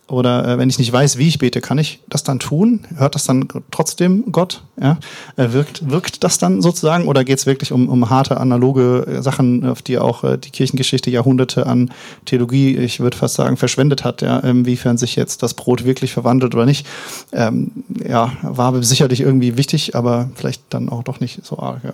Oder äh, wenn ich nicht weiß, wie ich bete, kann ich das dann tun? Hört das dann trotzdem Gott? Ja? Äh, wirkt, wirkt das dann sozusagen? Oder geht es wirklich um, um harte analoge äh, Sachen, auf die auch äh, die Kirchengeschichte Jahrhunderte an Theologie, ich würde fast sagen, verschwendet hat? Ja? Inwiefern sich jetzt das Brot wirklich verwandelt oder nicht? Ähm, ja, war sicherlich irgendwie wichtig, aber vielleicht dann auch doch nicht so arg. Ja.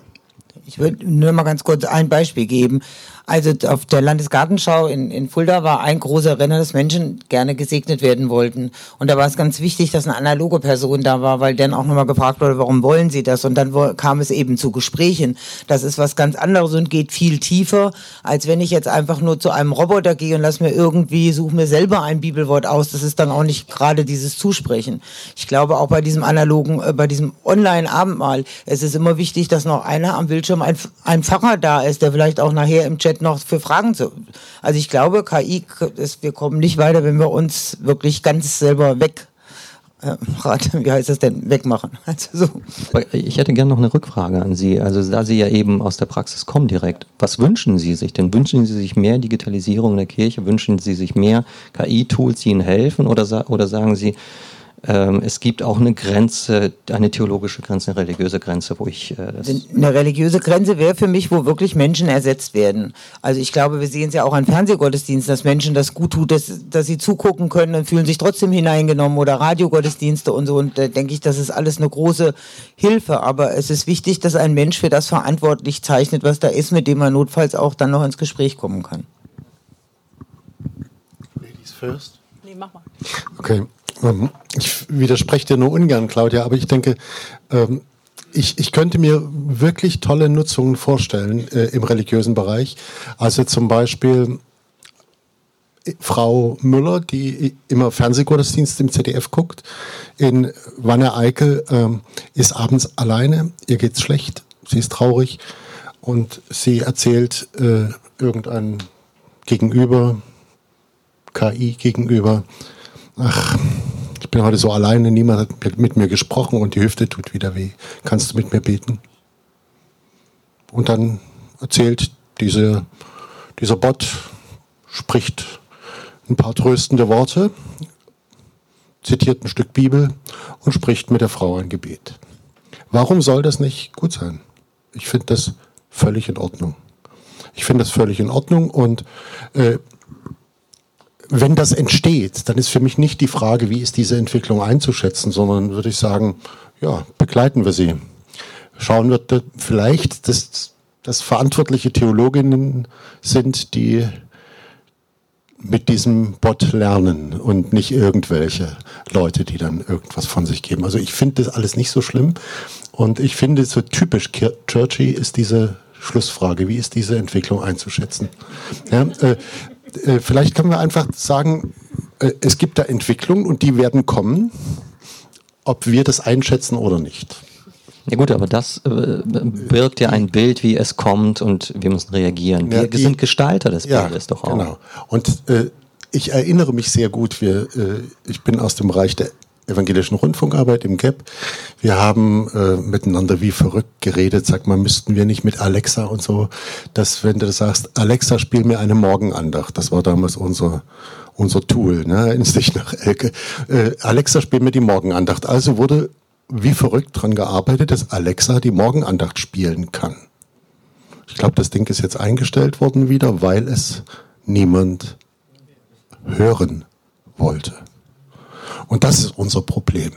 Ich würde nur mal ganz kurz ein Beispiel geben. Also auf der Landesgartenschau in, in Fulda war ein großer Renner, dass Menschen gerne gesegnet werden wollten. Und da war es ganz wichtig, dass eine analoge Person da war, weil dann auch nochmal gefragt wurde, warum wollen sie das? Und dann kam es eben zu Gesprächen. Das ist was ganz anderes und geht viel tiefer, als wenn ich jetzt einfach nur zu einem Roboter gehe und lass mir irgendwie, suche mir selber ein Bibelwort aus. Das ist dann auch nicht gerade dieses Zusprechen. Ich glaube auch bei diesem analogen, äh, bei diesem Online-Abendmahl, es ist immer wichtig, dass noch einer am Bildschirm ein, ein Pfarrer da ist, der vielleicht auch nachher im Chat Chat noch für Fragen zu. Also ich glaube, KI, ist, wir kommen nicht weiter, wenn wir uns wirklich ganz selber weg äh, wie heißt das denn, wegmachen. Also so. Ich hätte gerne noch eine Rückfrage an Sie. Also da Sie ja eben aus der Praxis kommen direkt, was wünschen Sie sich denn? Wünschen Sie sich mehr Digitalisierung in der Kirche? Wünschen Sie sich mehr KI-Tools, die Ihnen helfen? Oder, oder sagen Sie, es gibt auch eine Grenze, eine theologische Grenze, eine religiöse Grenze, wo ich. Äh, eine religiöse Grenze wäre für mich, wo wirklich Menschen ersetzt werden. Also ich glaube, wir sehen es ja auch an Fernsehgottesdiensten, dass Menschen das gut tut, dass, dass sie zugucken können und fühlen sich trotzdem hineingenommen oder Radiogottesdienste und so. Und da denke ich, das ist alles eine große Hilfe. Aber es ist wichtig, dass ein Mensch für das verantwortlich zeichnet, was da ist, mit dem man notfalls auch dann noch ins Gespräch kommen kann. Ladies first. Nee, mach mal. Okay. Ähm, ich widerspreche dir nur ungern, Claudia, aber ich denke, ähm, ich, ich könnte mir wirklich tolle Nutzungen vorstellen äh, im religiösen Bereich. Also zum Beispiel äh, Frau Müller, die immer Fernsehgottesdienst im ZDF guckt, in Wanne Eickel, ähm, ist abends alleine, ihr geht's schlecht, sie ist traurig. Und sie erzählt äh, irgendein Gegenüber, KI gegenüber, ach, ich bin heute so alleine, niemand hat mit mir gesprochen und die Hüfte tut wieder weh. Kannst du mit mir beten? Und dann erzählt diese, dieser Bot, spricht ein paar tröstende Worte, zitiert ein Stück Bibel und spricht mit der Frau ein Gebet. Warum soll das nicht gut sein? Ich finde das völlig in Ordnung. Ich finde das völlig in Ordnung und äh, wenn das entsteht, dann ist für mich nicht die Frage, wie ist diese Entwicklung einzuschätzen, sondern würde ich sagen, ja, begleiten wir sie. Schauen wir vielleicht, dass das verantwortliche Theologinnen sind, die mit diesem Bot lernen und nicht irgendwelche Leute, die dann irgendwas von sich geben. Also ich finde das alles nicht so schlimm und ich finde so typisch Churchy ist diese Schlussfrage, wie ist diese Entwicklung einzuschätzen? Ja, äh, äh, vielleicht können wir einfach sagen, äh, es gibt da Entwicklungen und die werden kommen, ob wir das einschätzen oder nicht. Ja gut, aber das äh, birgt ja ein Bild, wie es kommt und wir müssen reagieren. Wir ja, die, sind Gestalter des ja, Bildes doch auch. Genau. Und äh, ich erinnere mich sehr gut, wir, äh, ich bin aus dem Bereich der evangelischen Rundfunkarbeit im GAP. Wir haben äh, miteinander wie verrückt geredet, sag mal, müssten wir nicht mit Alexa und so, dass wenn du das sagst, Alexa, spiel mir eine Morgenandacht, das war damals unser unser Tool, ne, in sich nach Elke. Äh, Alexa, spiel mir die Morgenandacht. Also wurde wie verrückt dran gearbeitet, dass Alexa die Morgenandacht spielen kann. Ich glaube, das Ding ist jetzt eingestellt worden wieder, weil es niemand hören wollte. Und das ist unser Problem.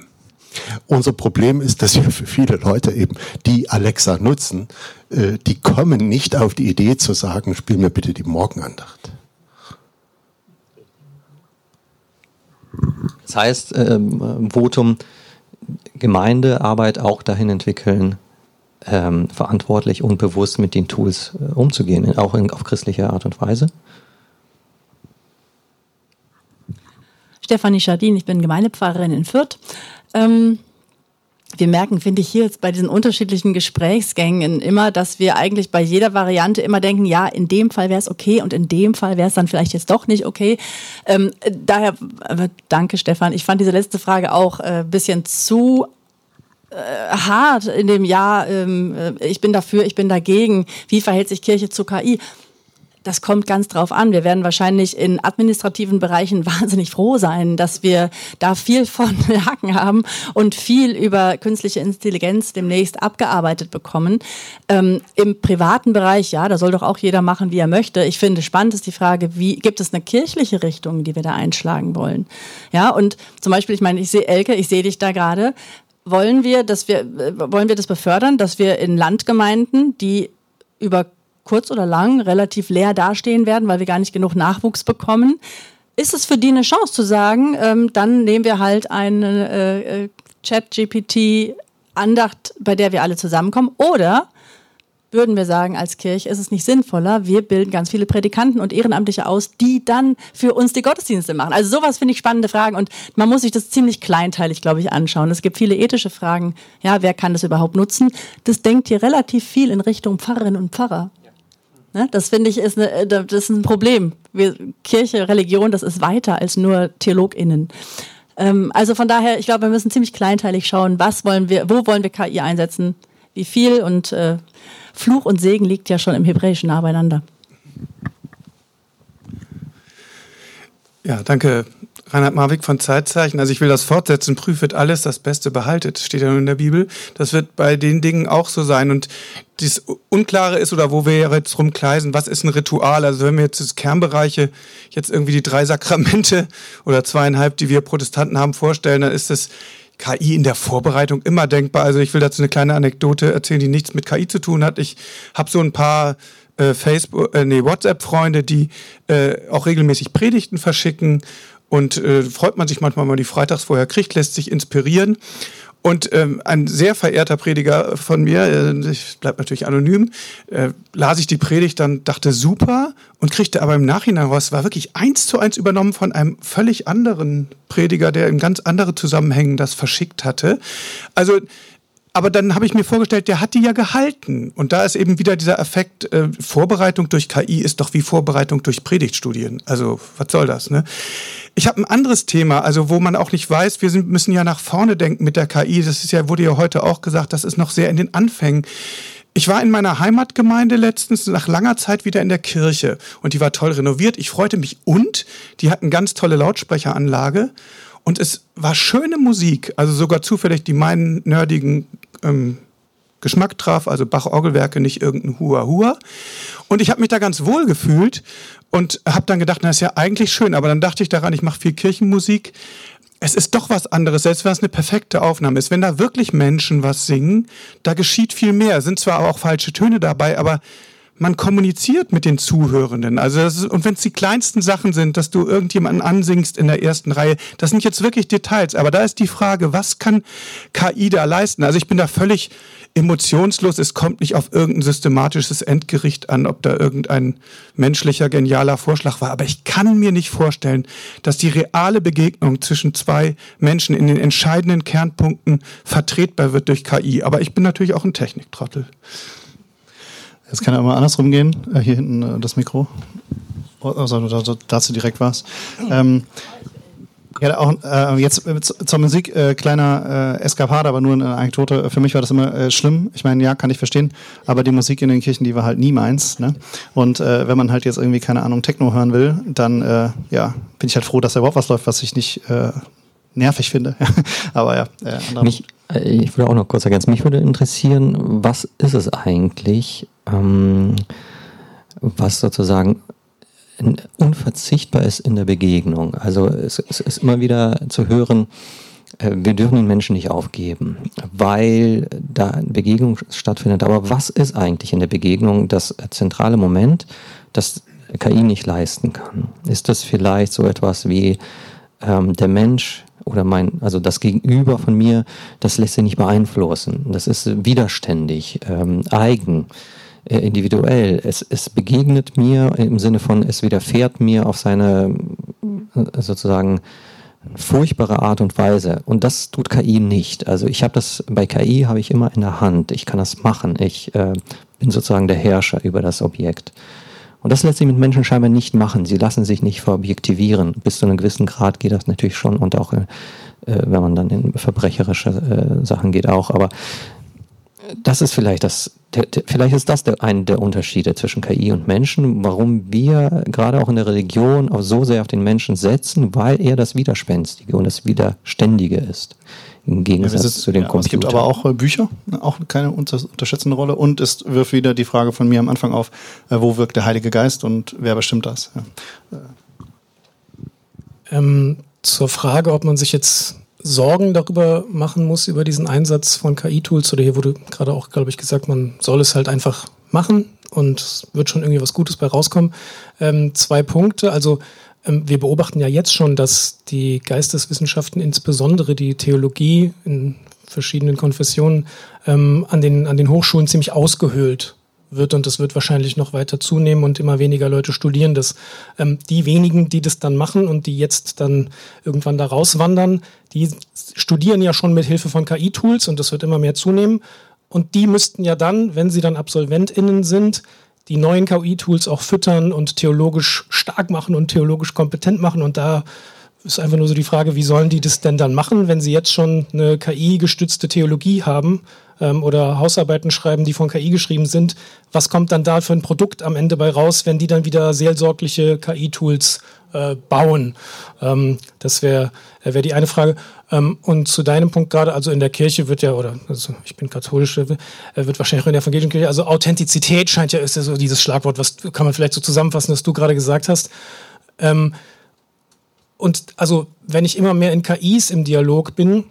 Unser Problem ist, dass wir für viele Leute eben, die Alexa nutzen, äh, die kommen nicht auf die Idee zu sagen, spiel mir bitte die Morgenandacht. Das heißt, ähm, Votum, Gemeindearbeit auch dahin entwickeln, ähm, verantwortlich und bewusst mit den Tools äh, umzugehen, auch in, auf christliche Art und Weise? Stefanie Schardin, ich bin Gemeindepfarrerin in Fürth. Ähm, wir merken, finde ich, hier jetzt bei diesen unterschiedlichen Gesprächsgängen immer, dass wir eigentlich bei jeder Variante immer denken, ja, in dem Fall wäre es okay und in dem Fall wäre es dann vielleicht jetzt doch nicht okay. Ähm, daher, äh, danke Stefan, ich fand diese letzte Frage auch ein äh, bisschen zu äh, hart in dem Ja, ähm, äh, ich bin dafür, ich bin dagegen. Wie verhält sich Kirche zu KI? Das kommt ganz drauf an. Wir werden wahrscheinlich in administrativen Bereichen wahnsinnig froh sein, dass wir da viel von Hacken haben und viel über künstliche Intelligenz demnächst abgearbeitet bekommen. Ähm, Im privaten Bereich, ja, da soll doch auch jeder machen, wie er möchte. Ich finde spannend ist die Frage, wie gibt es eine kirchliche Richtung, die wir da einschlagen wollen? Ja, und zum Beispiel, ich meine, ich sehe Elke, ich sehe dich da gerade. Wollen wir, dass wir, äh, wollen wir das befördern, dass wir in Landgemeinden, die über kurz oder lang relativ leer dastehen werden, weil wir gar nicht genug Nachwuchs bekommen. Ist es für die eine Chance zu sagen, ähm, dann nehmen wir halt eine äh, äh Chat-GPT-Andacht, bei der wir alle zusammenkommen? Oder würden wir sagen, als Kirche ist es nicht sinnvoller, wir bilden ganz viele Prädikanten und Ehrenamtliche aus, die dann für uns die Gottesdienste machen. Also sowas finde ich spannende Fragen und man muss sich das ziemlich kleinteilig, glaube ich, anschauen. Es gibt viele ethische Fragen. Ja, wer kann das überhaupt nutzen? Das denkt hier relativ viel in Richtung Pfarrerinnen und Pfarrer. Ne? Das finde ich ist, eine, äh, das ist ein Problem. Wir, Kirche, Religion, das ist weiter als nur TheologInnen. Ähm, also von daher, ich glaube, wir müssen ziemlich kleinteilig schauen, was wollen wir, wo wollen wir KI einsetzen, wie viel und äh, Fluch und Segen liegt ja schon im Hebräischen nah beieinander. Ja, danke Reinhard Marwick von Zeitzeichen. Also ich will das fortsetzen, prüfet alles, das Beste behaltet, steht ja nur in der Bibel. Das wird bei den Dingen auch so sein. Und das Unklare ist, oder wo wir jetzt rumkleisen, was ist ein Ritual? Also wenn wir jetzt das Kernbereiche, jetzt irgendwie die drei Sakramente oder zweieinhalb, die wir Protestanten haben, vorstellen, dann ist das KI in der Vorbereitung immer denkbar. Also ich will dazu eine kleine Anekdote erzählen, die nichts mit KI zu tun hat. Ich habe so ein paar äh, Facebook, äh, nee, WhatsApp-Freunde, die äh, auch regelmäßig Predigten verschicken und äh, freut man sich manchmal, wenn man die freitags vorher kriegt, lässt sich inspirieren. Und ähm, ein sehr verehrter Prediger von mir, äh, ich bleibe natürlich anonym, äh, las ich die Predigt, dann dachte super und kriegte aber im Nachhinein raus, war wirklich eins zu eins übernommen von einem völlig anderen Prediger, der in ganz andere Zusammenhängen das verschickt hatte. Also aber dann habe ich mir vorgestellt, der hat die ja gehalten. Und da ist eben wieder dieser Effekt, äh, Vorbereitung durch KI ist doch wie Vorbereitung durch Predigtstudien. Also was soll das? Ne? Ich habe ein anderes Thema, also wo man auch nicht weiß, wir sind, müssen ja nach vorne denken mit der KI. Das ist ja, wurde ja heute auch gesagt, das ist noch sehr in den Anfängen. Ich war in meiner Heimatgemeinde letztens nach langer Zeit wieder in der Kirche und die war toll renoviert. Ich freute mich und die hatten ganz tolle Lautsprecheranlage. Und es war schöne Musik, also sogar zufällig, die meinen nerdigen ähm, Geschmack traf, also Bach-Orgelwerke, nicht irgendein Hua-Hua. Und ich habe mich da ganz wohl gefühlt und habe dann gedacht, na, ist ja eigentlich schön, aber dann dachte ich daran, ich mache viel Kirchenmusik. Es ist doch was anderes, selbst wenn es eine perfekte Aufnahme ist. Wenn da wirklich Menschen was singen, da geschieht viel mehr. Sind zwar auch falsche Töne dabei, aber man kommuniziert mit den Zuhörenden. Also ist, und wenn es die kleinsten Sachen sind, dass du irgendjemanden ansingst in der ersten Reihe, das sind jetzt wirklich Details. Aber da ist die Frage, was kann KI da leisten? Also ich bin da völlig emotionslos. Es kommt nicht auf irgendein systematisches Endgericht an, ob da irgendein menschlicher genialer Vorschlag war. Aber ich kann mir nicht vorstellen, dass die reale Begegnung zwischen zwei Menschen in den entscheidenden Kernpunkten vertretbar wird durch KI. Aber ich bin natürlich auch ein Techniktrottel. Jetzt kann er mal andersrum gehen. Äh, hier hinten äh, das Mikro. Also da, dazu direkt was. Ähm, ja, auch äh, jetzt äh, zur Musik, äh, kleiner äh, Eskapade, aber nur eine Anekdote. Für mich war das immer äh, schlimm. Ich meine, ja, kann ich verstehen, aber die Musik in den Kirchen, die war halt nie meins. Ne? Und äh, wenn man halt jetzt irgendwie, keine Ahnung, Techno hören will, dann äh, ja, bin ich halt froh, dass da überhaupt was läuft, was ich nicht äh, nervig finde. aber ja, äh, Mich, äh, ich würde auch noch kurz ergänzen, mich würde interessieren, was ist es eigentlich, ähm, was sozusagen unverzichtbar ist in der Begegnung. Also es, es ist immer wieder zu hören, äh, wir dürfen den Menschen nicht aufgeben, weil da eine Begegnung stattfindet. Aber was ist eigentlich in der Begegnung das zentrale Moment, das KI nicht leisten kann? Ist das vielleicht so etwas wie ähm, der Mensch oder mein, also das Gegenüber von mir, das lässt sich nicht beeinflussen. Das ist widerständig, ähm, eigen, äh, individuell. Es, es begegnet mir im Sinne von, es widerfährt mir auf seine äh, sozusagen furchtbare Art und Weise. Und das tut KI nicht. Also ich habe das bei KI habe ich immer in der Hand. Ich kann das machen. Ich äh, bin sozusagen der Herrscher über das Objekt. Und das lässt sich mit Menschen scheinbar nicht machen. Sie lassen sich nicht verobjektivieren. Bis zu einem gewissen Grad geht das natürlich schon und auch, äh, wenn man dann in verbrecherische äh, Sachen geht, auch. Aber das ist vielleicht das, der, der, vielleicht ist das der, ein der Unterschiede zwischen KI und Menschen, warum wir gerade auch in der Religion auch so sehr auf den Menschen setzen, weil er das Widerspenstige und das Widerständige ist im Gegensatz ja, ist, zu den ja, Computern. Es gibt aber auch äh, Bücher, ne, auch keine unterschätzende Rolle. Und es wirft wieder die Frage von mir am Anfang auf, äh, wo wirkt der Heilige Geist und wer bestimmt das? Ja. Ähm, zur Frage, ob man sich jetzt Sorgen darüber machen muss, über diesen Einsatz von KI-Tools, oder hier wurde gerade auch, glaube ich, gesagt, man soll es halt einfach machen und es wird schon irgendwie was Gutes bei rauskommen. Ähm, zwei Punkte, also ähm, wir beobachten ja jetzt schon, dass die Geisteswissenschaften, insbesondere die Theologie in verschiedenen Konfessionen, ähm, an, den, an den Hochschulen ziemlich ausgehöhlt wird und das wird wahrscheinlich noch weiter zunehmen und immer weniger Leute studieren das. Ähm, die wenigen, die das dann machen und die jetzt dann irgendwann da rauswandern, die studieren ja schon mit Hilfe von KI-Tools und das wird immer mehr zunehmen. Und die müssten ja dann, wenn sie dann AbsolventInnen sind, die neuen KI-Tools auch füttern und theologisch stark machen und theologisch kompetent machen. Und da ist einfach nur so die Frage, wie sollen die das denn dann machen, wenn sie jetzt schon eine KI-gestützte Theologie haben ähm, oder Hausarbeiten schreiben, die von KI geschrieben sind. Was kommt dann da für ein Produkt am Ende bei raus, wenn die dann wieder seelsorgliche KI-Tools äh, bauen? Ähm, das wäre äh, wär die eine Frage. Ähm, und zu deinem Punkt gerade, also in der Kirche wird ja, oder also ich bin katholisch, äh, wird wahrscheinlich auch in der evangelischen Kirche, also Authentizität scheint ja, ist ja so dieses Schlagwort, was kann man vielleicht so zusammenfassen, was du gerade gesagt hast. Ähm, und also, wenn ich immer mehr in KIs im Dialog bin,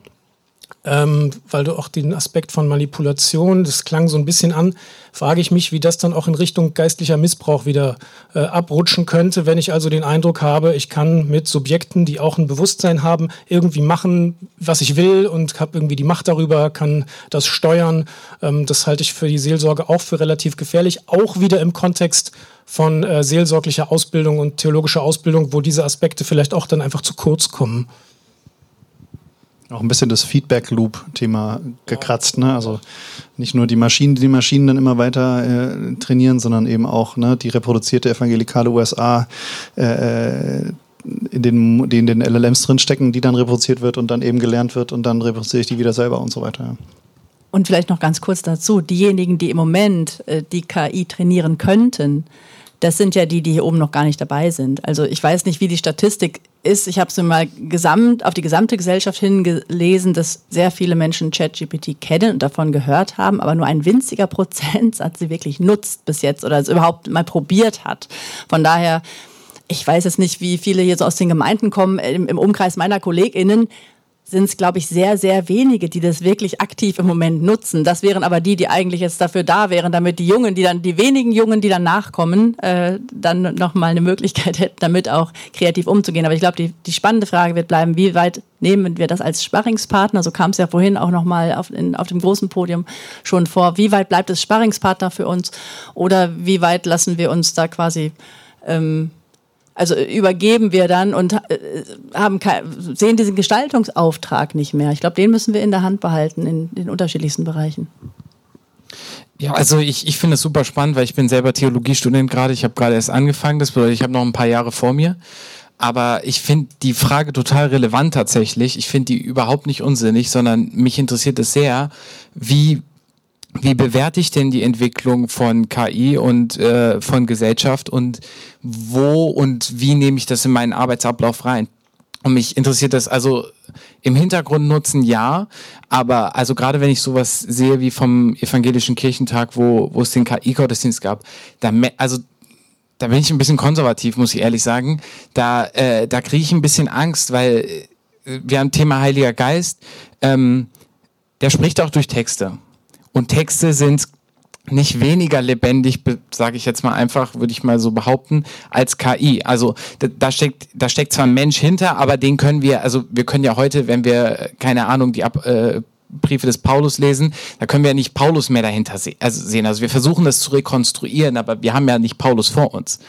ähm, weil du auch den Aspekt von Manipulation, das klang so ein bisschen an, frage ich mich, wie das dann auch in Richtung geistlicher Missbrauch wieder äh, abrutschen könnte, wenn ich also den Eindruck habe, ich kann mit Subjekten, die auch ein Bewusstsein haben, irgendwie machen, was ich will und habe irgendwie die Macht darüber, kann das steuern. Ähm, das halte ich für die Seelsorge auch für relativ gefährlich, auch wieder im Kontext von äh, seelsorglicher Ausbildung und theologischer Ausbildung, wo diese Aspekte vielleicht auch dann einfach zu kurz kommen. Auch ein bisschen das Feedback-Loop-Thema gekratzt. Ne? Also nicht nur die Maschinen, die die Maschinen dann immer weiter äh, trainieren, sondern eben auch ne, die reproduzierte evangelikale USA, äh, äh, in den, die in den LLMs drinstecken, die dann reproduziert wird und dann eben gelernt wird und dann reproduziere ich die wieder selber und so weiter. Und vielleicht noch ganz kurz dazu, diejenigen, die im Moment äh, die KI trainieren könnten, das sind ja die, die hier oben noch gar nicht dabei sind. Also ich weiß nicht, wie die Statistik ist. Ich habe es mir mal gesamt, auf die gesamte Gesellschaft hingelesen, dass sehr viele Menschen ChatGPT kennen und davon gehört haben, aber nur ein winziger Prozentsatz sie wirklich nutzt bis jetzt oder es überhaupt mal probiert hat. Von daher, ich weiß jetzt nicht, wie viele hier so aus den Gemeinden kommen. Im, im Umkreis meiner KollegInnen sind es, glaube ich, sehr, sehr wenige, die das wirklich aktiv im Moment nutzen. Das wären aber die, die eigentlich jetzt dafür da wären, damit die Jungen, die dann, die wenigen Jungen, die dann nachkommen, äh, dann nochmal eine Möglichkeit hätten, damit auch kreativ umzugehen. Aber ich glaube, die, die spannende Frage wird bleiben, wie weit nehmen wir das als Sparringspartner? So kam es ja vorhin auch nochmal auf, auf dem großen Podium schon vor. Wie weit bleibt es Sparringspartner für uns? Oder wie weit lassen wir uns da quasi ähm, also übergeben wir dann und äh, haben sehen diesen Gestaltungsauftrag nicht mehr. Ich glaube, den müssen wir in der Hand behalten in den unterschiedlichsten Bereichen. Ja, also ich, ich finde es super spannend, weil ich bin selber Theologiestudent gerade. Ich habe gerade erst angefangen. Das bedeutet, ich habe noch ein paar Jahre vor mir. Aber ich finde die Frage total relevant tatsächlich. Ich finde die überhaupt nicht unsinnig, sondern mich interessiert es sehr, wie wie bewerte ich denn die Entwicklung von KI und äh, von Gesellschaft und wo und wie nehme ich das in meinen Arbeitsablauf rein? Und mich interessiert das also im Hintergrund nutzen, ja, aber also gerade wenn ich sowas sehe wie vom evangelischen Kirchentag, wo, wo es den KI-Gottesdienst gab, da, also da bin ich ein bisschen konservativ, muss ich ehrlich sagen. Da, äh, da kriege ich ein bisschen Angst, weil äh, wir haben Thema Heiliger Geist, ähm, der spricht auch durch Texte. Und Texte sind nicht weniger lebendig, sage ich jetzt mal einfach, würde ich mal so behaupten, als KI. Also da steckt, da steckt zwar ein Mensch hinter, aber den können wir, also wir können ja heute, wenn wir, keine Ahnung, die Ab äh, Briefe des Paulus lesen, da können wir ja nicht Paulus mehr dahinter se also sehen. Also wir versuchen das zu rekonstruieren, aber wir haben ja nicht Paulus vor uns.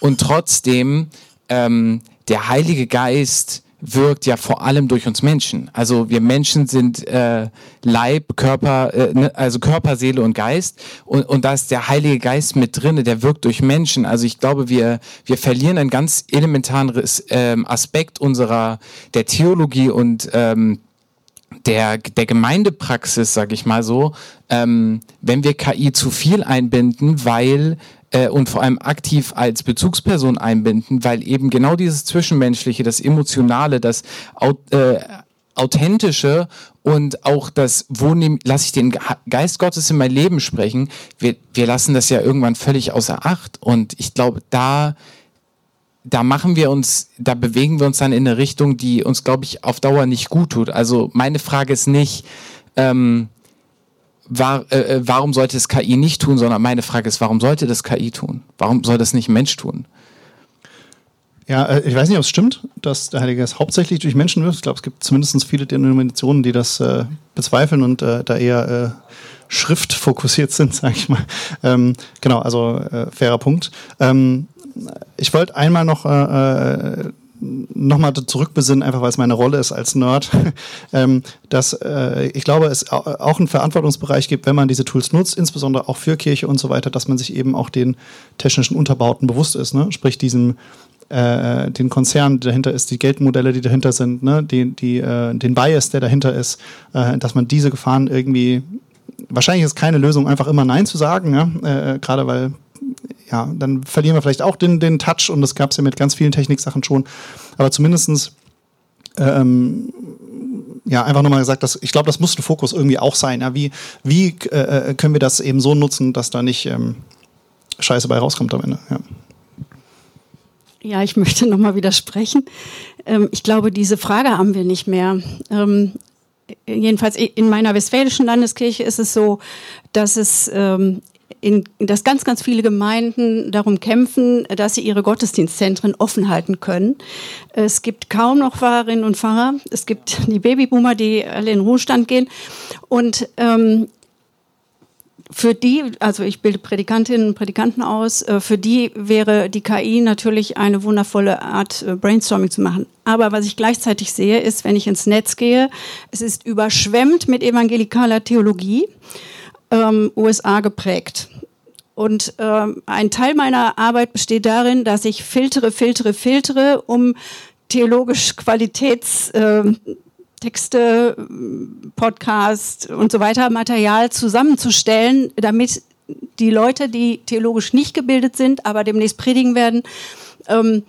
Und trotzdem, ähm, der Heilige Geist wirkt ja vor allem durch uns Menschen. Also wir Menschen sind äh, Leib, Körper, äh, ne, also Körper, Seele und Geist. Und, und da ist der Heilige Geist mit drinne, der wirkt durch Menschen. Also ich glaube, wir, wir verlieren einen ganz elementaren ähm, Aspekt unserer der Theologie und ähm, der, der Gemeindepraxis, sage ich mal so, ähm, wenn wir KI zu viel einbinden, weil äh, und vor allem aktiv als Bezugsperson einbinden, weil eben genau dieses Zwischenmenschliche, das Emotionale, das äh, Authentische und auch das, wo lasse ich den Geist Gottes in mein Leben sprechen, wir, wir lassen das ja irgendwann völlig außer Acht. Und ich glaube, da, da machen wir uns, da bewegen wir uns dann in eine Richtung, die uns, glaube ich, auf Dauer nicht gut tut. Also meine Frage ist nicht, ähm, war, äh, äh, warum sollte es KI nicht tun, sondern meine Frage ist, warum sollte das KI tun? Warum soll das nicht ein Mensch tun? Ja, äh, ich weiß nicht, ob es stimmt, dass der Heilige Geist hauptsächlich durch Menschen wirkt. Ich glaube, es gibt zumindest viele Denominationen, die das äh, bezweifeln und äh, da eher äh, schriftfokussiert sind, sage ich mal. Ähm, genau, also äh, fairer Punkt. Ähm, ich wollte einmal noch äh, nochmal zurückbesinnen, einfach weil es meine Rolle ist als Nerd, ähm, dass äh, ich glaube, es auch einen Verantwortungsbereich gibt, wenn man diese Tools nutzt, insbesondere auch für Kirche und so weiter, dass man sich eben auch den technischen Unterbauten bewusst ist, ne? sprich diesem äh, den Konzern, der dahinter ist, die Geldmodelle, die dahinter sind, ne, die, die, äh, den Bias, der dahinter ist, äh, dass man diese Gefahren irgendwie, wahrscheinlich ist keine Lösung, einfach immer Nein zu sagen, ja, äh, gerade weil, ja, dann verlieren wir vielleicht auch den, den Touch und das gab es ja mit ganz vielen Techniksachen schon, aber zumindestens ähm, ja, einfach nochmal gesagt, dass ich glaube, das muss ein Fokus irgendwie auch sein. Ja? Wie, wie äh, können wir das eben so nutzen, dass da nicht ähm, Scheiße bei rauskommt am Ende? Ja. Ja, ich möchte nochmal widersprechen. Ähm, ich glaube, diese Frage haben wir nicht mehr. Ähm, jedenfalls in meiner westfälischen Landeskirche ist es so, dass es ähm, in, dass ganz, ganz viele Gemeinden darum kämpfen, dass sie ihre Gottesdienstzentren offen halten können. Es gibt kaum noch Pfarrerinnen und Pfarrer. Es gibt die Babyboomer, die alle in Ruhestand gehen. Und ähm, für die, also ich bilde Predikantinnen und Predikanten aus, äh, für die wäre die KI natürlich eine wundervolle Art, äh, Brainstorming zu machen. Aber was ich gleichzeitig sehe, ist, wenn ich ins Netz gehe, es ist überschwemmt mit evangelikaler Theologie, ähm, USA geprägt. Und ähm, ein Teil meiner Arbeit besteht darin, dass ich filtere, filtere, filtere, um theologisch Qualitäts... Äh, Texte, Podcast und so weiter Material zusammenzustellen, damit die Leute, die theologisch nicht gebildet sind, aber demnächst predigen werden, ähm,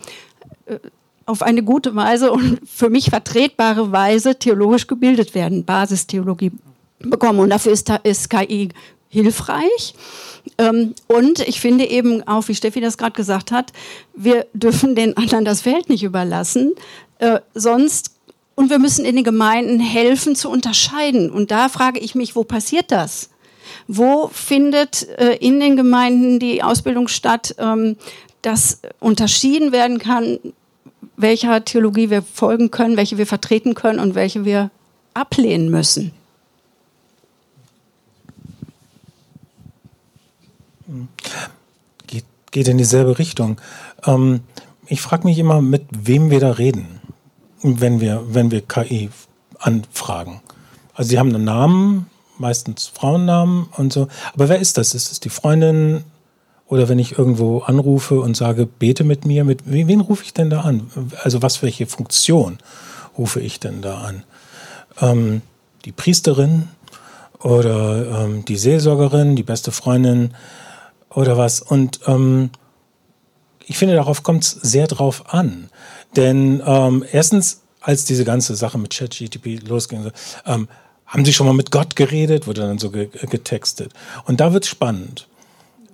äh, auf eine gute Weise und für mich vertretbare Weise theologisch gebildet werden, Basistheologie bekommen. Und dafür ist, ist KI hilfreich. Ähm, und ich finde eben auch, wie Steffi das gerade gesagt hat, wir dürfen den anderen das Feld nicht überlassen. Äh, sonst und wir müssen in den Gemeinden helfen zu unterscheiden. Und da frage ich mich, wo passiert das? Wo findet äh, in den Gemeinden die Ausbildung statt, ähm, dass unterschieden werden kann, welcher Theologie wir folgen können, welche wir vertreten können und welche wir ablehnen müssen? Geht, geht in dieselbe Richtung. Ähm, ich frage mich immer, mit wem wir da reden wenn wir, wenn wir KI anfragen. Also sie haben einen Namen, meistens Frauennamen und so. Aber wer ist das? Ist es die Freundin? Oder wenn ich irgendwo anrufe und sage, bete mit mir, mit wen rufe ich denn da an? Also was welche Funktion rufe ich denn da an? Ähm, die Priesterin oder ähm, die Seelsorgerin, die beste Freundin oder was? Und ähm, ich finde, darauf kommt es sehr drauf an. Denn ähm, erstens, als diese ganze Sache mit ChatGTP losging, ähm, haben sie schon mal mit Gott geredet, wurde dann so getextet. Und da wird es spannend.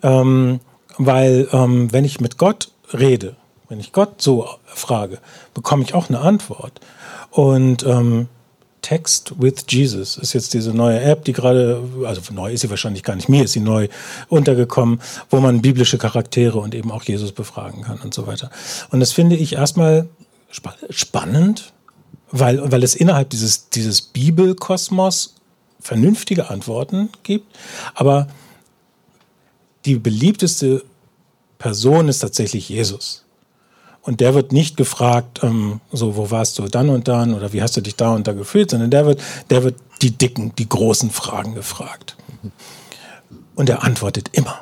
Ähm, weil ähm, wenn ich mit Gott rede, wenn ich Gott so frage, bekomme ich auch eine Antwort. Und ähm, Text with Jesus ist jetzt diese neue App, die gerade, also neu ist sie wahrscheinlich gar nicht, mir ist sie neu untergekommen, wo man biblische Charaktere und eben auch Jesus befragen kann und so weiter. Und das finde ich erstmal spannend, weil, weil es innerhalb dieses, dieses Bibelkosmos vernünftige Antworten gibt, aber die beliebteste Person ist tatsächlich Jesus. Und der wird nicht gefragt, ähm, so, wo warst du dann und dann oder wie hast du dich da und da gefühlt, sondern der wird, der wird die dicken, die großen Fragen gefragt. Und er antwortet immer.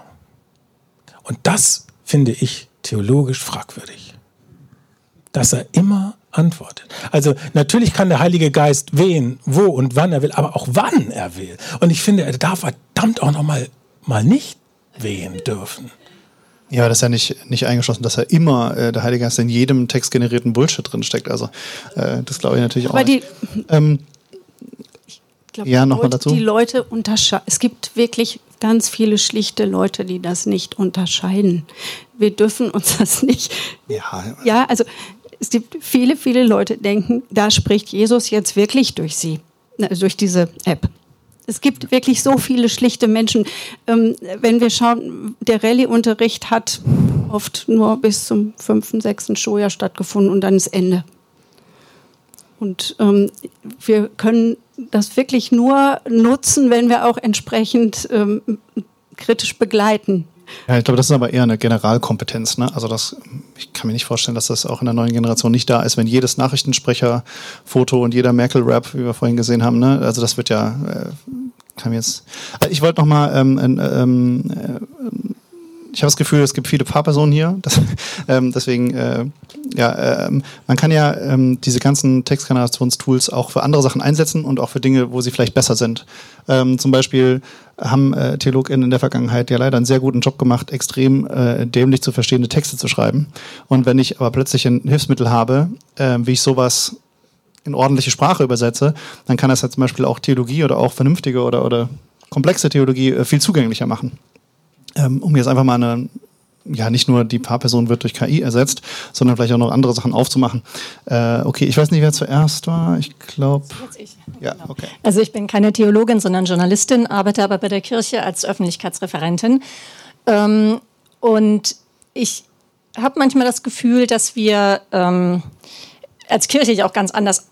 Und das finde ich theologisch fragwürdig. Dass er immer antwortet. Also natürlich kann der Heilige Geist wehen, wo und wann er will, aber auch wann er will. Und ich finde, er darf verdammt auch noch mal, mal nicht wehen dürfen. Ja, das ist ja nicht, nicht eingeschlossen, dass er immer äh, der Heilige Geist in jedem textgenerierten Bullshit drinsteckt. Also äh, das glaube ich natürlich Aber auch. Die, ähm, ich glaub, ja, nochmal dazu. Die Leute unterscheiden. Es gibt wirklich ganz viele schlichte Leute, die das nicht unterscheiden. Wir dürfen uns das nicht. Ja, ja also es gibt viele, viele Leute, die denken, da spricht Jesus jetzt wirklich durch sie, durch diese App. Es gibt wirklich so viele schlichte Menschen. Ähm, wenn wir schauen, der Rallye-Unterricht hat oft nur bis zum fünften, sechsten Schuljahr stattgefunden und dann ist Ende. Und ähm, wir können das wirklich nur nutzen, wenn wir auch entsprechend ähm, kritisch begleiten. Ja, ich glaube, das ist aber eher eine Generalkompetenz. Ne? Also das, ich kann mir nicht vorstellen, dass das auch in der neuen Generation nicht da ist, wenn jedes Nachrichtensprecher-Foto und jeder Merkel-Rap, wie wir vorhin gesehen haben, ne? also das wird ja, äh, kann jetzt. Also ich wollte noch mal, ähm, ähm, äh, ich habe das Gefühl, es gibt viele Paarpersonen hier, das, ähm, deswegen äh, ja, ähm, man kann ja ähm, diese ganzen Textgenerationstools auch für andere Sachen einsetzen und auch für Dinge, wo sie vielleicht besser sind. Ähm, zum Beispiel haben äh, TheologInnen in der Vergangenheit ja leider einen sehr guten Job gemacht, extrem äh, dämlich zu verstehende Texte zu schreiben. Und wenn ich aber plötzlich ein Hilfsmittel habe, äh, wie ich sowas in ordentliche Sprache übersetze, dann kann das ja zum Beispiel auch Theologie oder auch vernünftige oder, oder komplexe Theologie äh, viel zugänglicher machen. Ähm, um jetzt einfach mal eine ja nicht nur die Paarperson wird durch KI ersetzt, sondern vielleicht auch noch andere Sachen aufzumachen. Äh, okay, ich weiß nicht, wer zuerst war. Ich glaube. Ja, okay. Also ich bin keine Theologin, sondern Journalistin, arbeite aber bei der Kirche als Öffentlichkeitsreferentin. Ähm, und ich habe manchmal das Gefühl, dass wir ähm, als Kirche auch ganz anders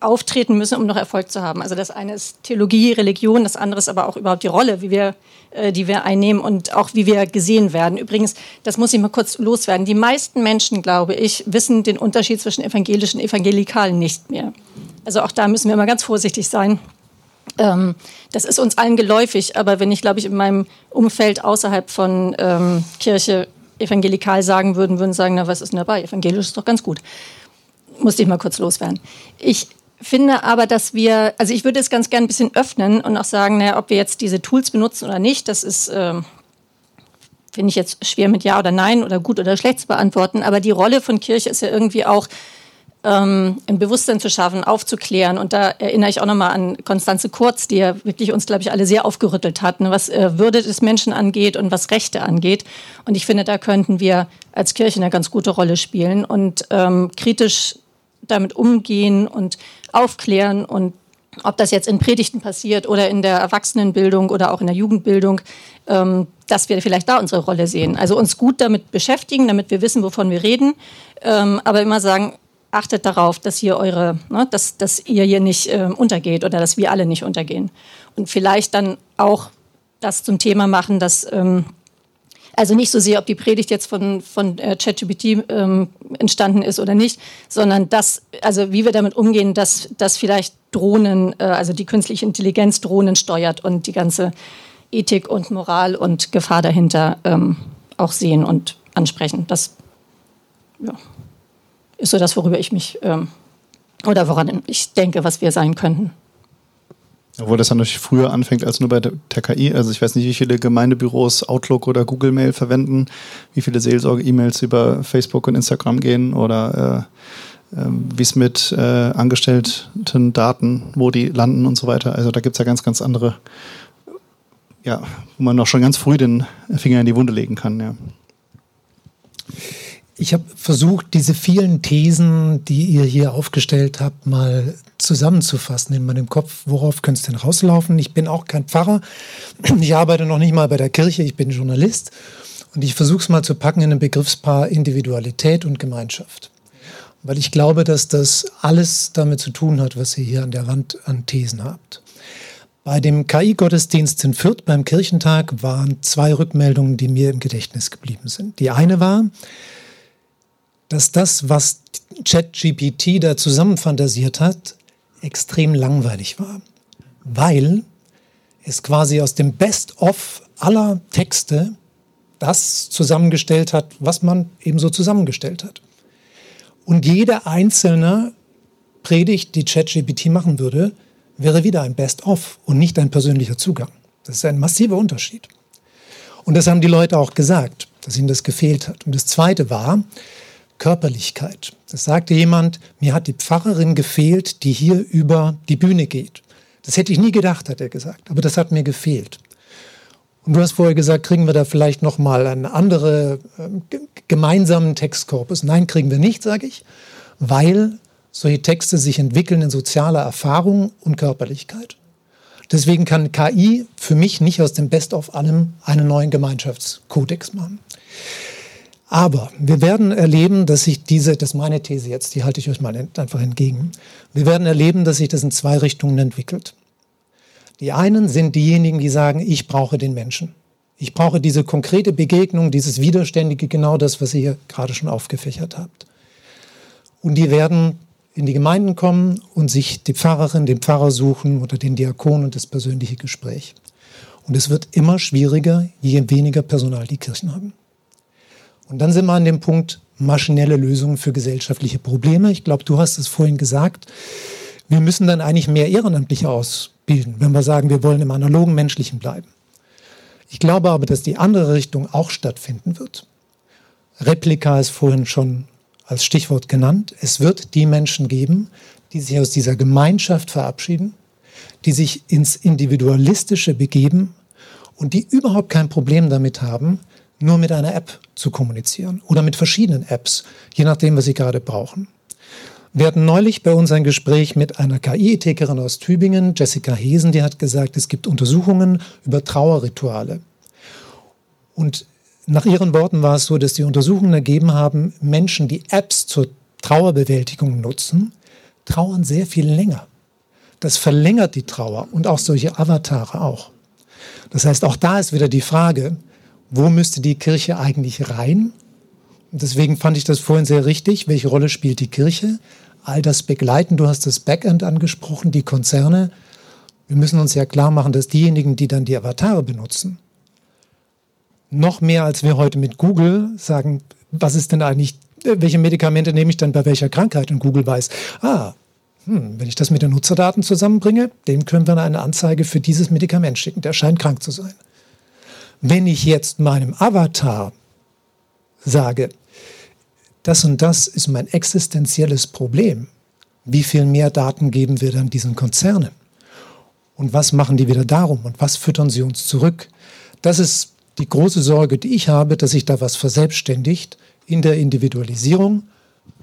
auftreten müssen, um noch Erfolg zu haben. Also das eine ist Theologie, Religion, das andere ist aber auch überhaupt die Rolle, wie wir, äh, die wir einnehmen und auch wie wir gesehen werden. Übrigens, das muss ich mal kurz loswerden. Die meisten Menschen, glaube ich, wissen den Unterschied zwischen evangelischen und evangelikalen nicht mehr. Also auch da müssen wir mal ganz vorsichtig sein. Ähm, das ist uns allen geläufig, aber wenn ich, glaube ich, in meinem Umfeld außerhalb von ähm, Kirche evangelikal sagen würden, würden sagen, na, was ist denn dabei? Evangelisch ist doch ganz gut musste ich mal kurz loswerden. Ich finde aber, dass wir, also ich würde es ganz gerne ein bisschen öffnen und auch sagen, naja, ob wir jetzt diese Tools benutzen oder nicht, das ist, äh, finde ich jetzt schwer mit Ja oder Nein oder gut oder schlecht zu beantworten. Aber die Rolle von Kirche ist ja irgendwie auch, ähm, ein Bewusstsein zu schaffen, aufzuklären. Und da erinnere ich auch nochmal an Konstanze Kurz, die ja wirklich uns, glaube ich, alle sehr aufgerüttelt hat, ne, was äh, Würde des Menschen angeht und was Rechte angeht. Und ich finde, da könnten wir als Kirche eine ganz gute Rolle spielen und ähm, kritisch damit umgehen und aufklären und ob das jetzt in Predigten passiert oder in der Erwachsenenbildung oder auch in der Jugendbildung, ähm, dass wir vielleicht da unsere Rolle sehen. Also uns gut damit beschäftigen, damit wir wissen, wovon wir reden, ähm, aber immer sagen, achtet darauf, dass hier eure, ne, dass, dass ihr hier nicht ähm, untergeht oder dass wir alle nicht untergehen. Und vielleicht dann auch das zum Thema machen, dass ähm, also nicht so sehr, ob die Predigt jetzt von, von äh, ChatGPT ähm, entstanden ist oder nicht, sondern das, also wie wir damit umgehen, dass, dass vielleicht Drohnen, äh, also die künstliche Intelligenz Drohnen steuert und die ganze Ethik und Moral und Gefahr dahinter ähm, auch sehen und ansprechen. Das ja, ist so das, worüber ich mich ähm, oder woran ich denke, was wir sein könnten. Obwohl das ja natürlich früher anfängt als nur bei der, KI. Also ich weiß nicht, wie viele Gemeindebüros Outlook oder Google Mail verwenden, wie viele Seelsorge-E-Mails über Facebook und Instagram gehen oder äh, äh, wie es mit äh, angestellten Daten, wo die landen und so weiter. Also da gibt es ja ganz, ganz andere, ja, wo man noch schon ganz früh den Finger in die Wunde legen kann, ja. Ich habe versucht, diese vielen Thesen, die ihr hier aufgestellt habt, mal zusammenzufassen in meinem Kopf. Worauf könnte es denn rauslaufen? Ich bin auch kein Pfarrer. Ich arbeite noch nicht mal bei der Kirche. Ich bin Journalist. Und ich versuche es mal zu packen in ein Begriffspaar Individualität und Gemeinschaft. Weil ich glaube, dass das alles damit zu tun hat, was ihr hier an der Wand an Thesen habt. Bei dem KI-Gottesdienst in Fürth beim Kirchentag waren zwei Rückmeldungen, die mir im Gedächtnis geblieben sind. Die eine war, dass das, was ChatGPT da zusammenfantasiert hat, extrem langweilig war, weil es quasi aus dem Best-of aller Texte das zusammengestellt hat, was man eben so zusammengestellt hat. Und jede einzelne Predigt, die ChatGPT machen würde, wäre wieder ein Best-of und nicht ein persönlicher Zugang. Das ist ein massiver Unterschied. Und das haben die Leute auch gesagt, dass ihnen das gefehlt hat. Und das Zweite war, Körperlichkeit. Das sagte jemand, mir hat die Pfarrerin gefehlt, die hier über die Bühne geht. Das hätte ich nie gedacht, hat er gesagt, aber das hat mir gefehlt. Und du hast vorher gesagt, kriegen wir da vielleicht noch mal einen anderen äh, gemeinsamen Textkorpus? Nein, kriegen wir nicht, sage ich, weil solche Texte sich entwickeln in sozialer Erfahrung und Körperlichkeit. Deswegen kann KI für mich nicht aus dem Best of allem einen neuen Gemeinschaftskodex machen. Aber wir werden erleben, dass sich diese, das ist meine These jetzt, die halte ich euch mal einfach entgegen. Wir werden erleben, dass sich das in zwei Richtungen entwickelt. Die einen sind diejenigen, die sagen, ich brauche den Menschen. Ich brauche diese konkrete Begegnung, dieses Widerständige, genau das, was ihr hier gerade schon aufgefächert habt. Und die werden in die Gemeinden kommen und sich die Pfarrerin, den Pfarrer suchen oder den Diakon und das persönliche Gespräch. Und es wird immer schwieriger, je weniger Personal die Kirchen haben. Und dann sind wir an dem Punkt maschinelle Lösungen für gesellschaftliche Probleme. Ich glaube, du hast es vorhin gesagt. Wir müssen dann eigentlich mehr Ehrenamtliche ausbilden, wenn wir sagen, wir wollen im analogen Menschlichen bleiben. Ich glaube aber, dass die andere Richtung auch stattfinden wird. Replika ist vorhin schon als Stichwort genannt. Es wird die Menschen geben, die sich aus dieser Gemeinschaft verabschieden, die sich ins Individualistische begeben und die überhaupt kein Problem damit haben, nur mit einer App zu kommunizieren oder mit verschiedenen Apps, je nachdem, was sie gerade brauchen. Wir hatten neulich bei uns ein Gespräch mit einer KI-Ethikerin aus Tübingen, Jessica Hesen, die hat gesagt, es gibt Untersuchungen über Trauerrituale. Und nach ihren Worten war es so, dass die Untersuchungen ergeben haben, Menschen, die Apps zur Trauerbewältigung nutzen, trauern sehr viel länger. Das verlängert die Trauer und auch solche Avatare auch. Das heißt, auch da ist wieder die Frage, wo müsste die Kirche eigentlich rein? Deswegen fand ich das vorhin sehr richtig. Welche Rolle spielt die Kirche? All das begleiten. Du hast das Backend angesprochen, die Konzerne. Wir müssen uns ja klar machen, dass diejenigen, die dann die Avatare benutzen, noch mehr als wir heute mit Google sagen, was ist denn eigentlich, welche Medikamente nehme ich dann bei welcher Krankheit? Und Google weiß, ah, hm, wenn ich das mit den Nutzerdaten zusammenbringe, dem können wir eine Anzeige für dieses Medikament schicken. Der scheint krank zu sein. Wenn ich jetzt meinem Avatar sage, das und das ist mein existenzielles Problem, wie viel mehr Daten geben wir dann diesen Konzernen? Und was machen die wieder darum? Und was füttern sie uns zurück? Das ist die große Sorge, die ich habe, dass sich da was verselbstständigt in der Individualisierung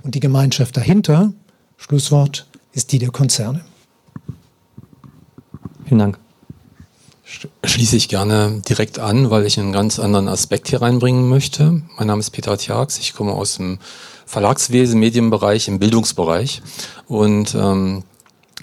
und die Gemeinschaft dahinter, Schlusswort, ist die der Konzerne. Vielen Dank schließe ich gerne direkt an, weil ich einen ganz anderen Aspekt hier reinbringen möchte. Mein Name ist Peter Tjax, ich komme aus dem Verlagswesen, Medienbereich, im Bildungsbereich. Und ähm,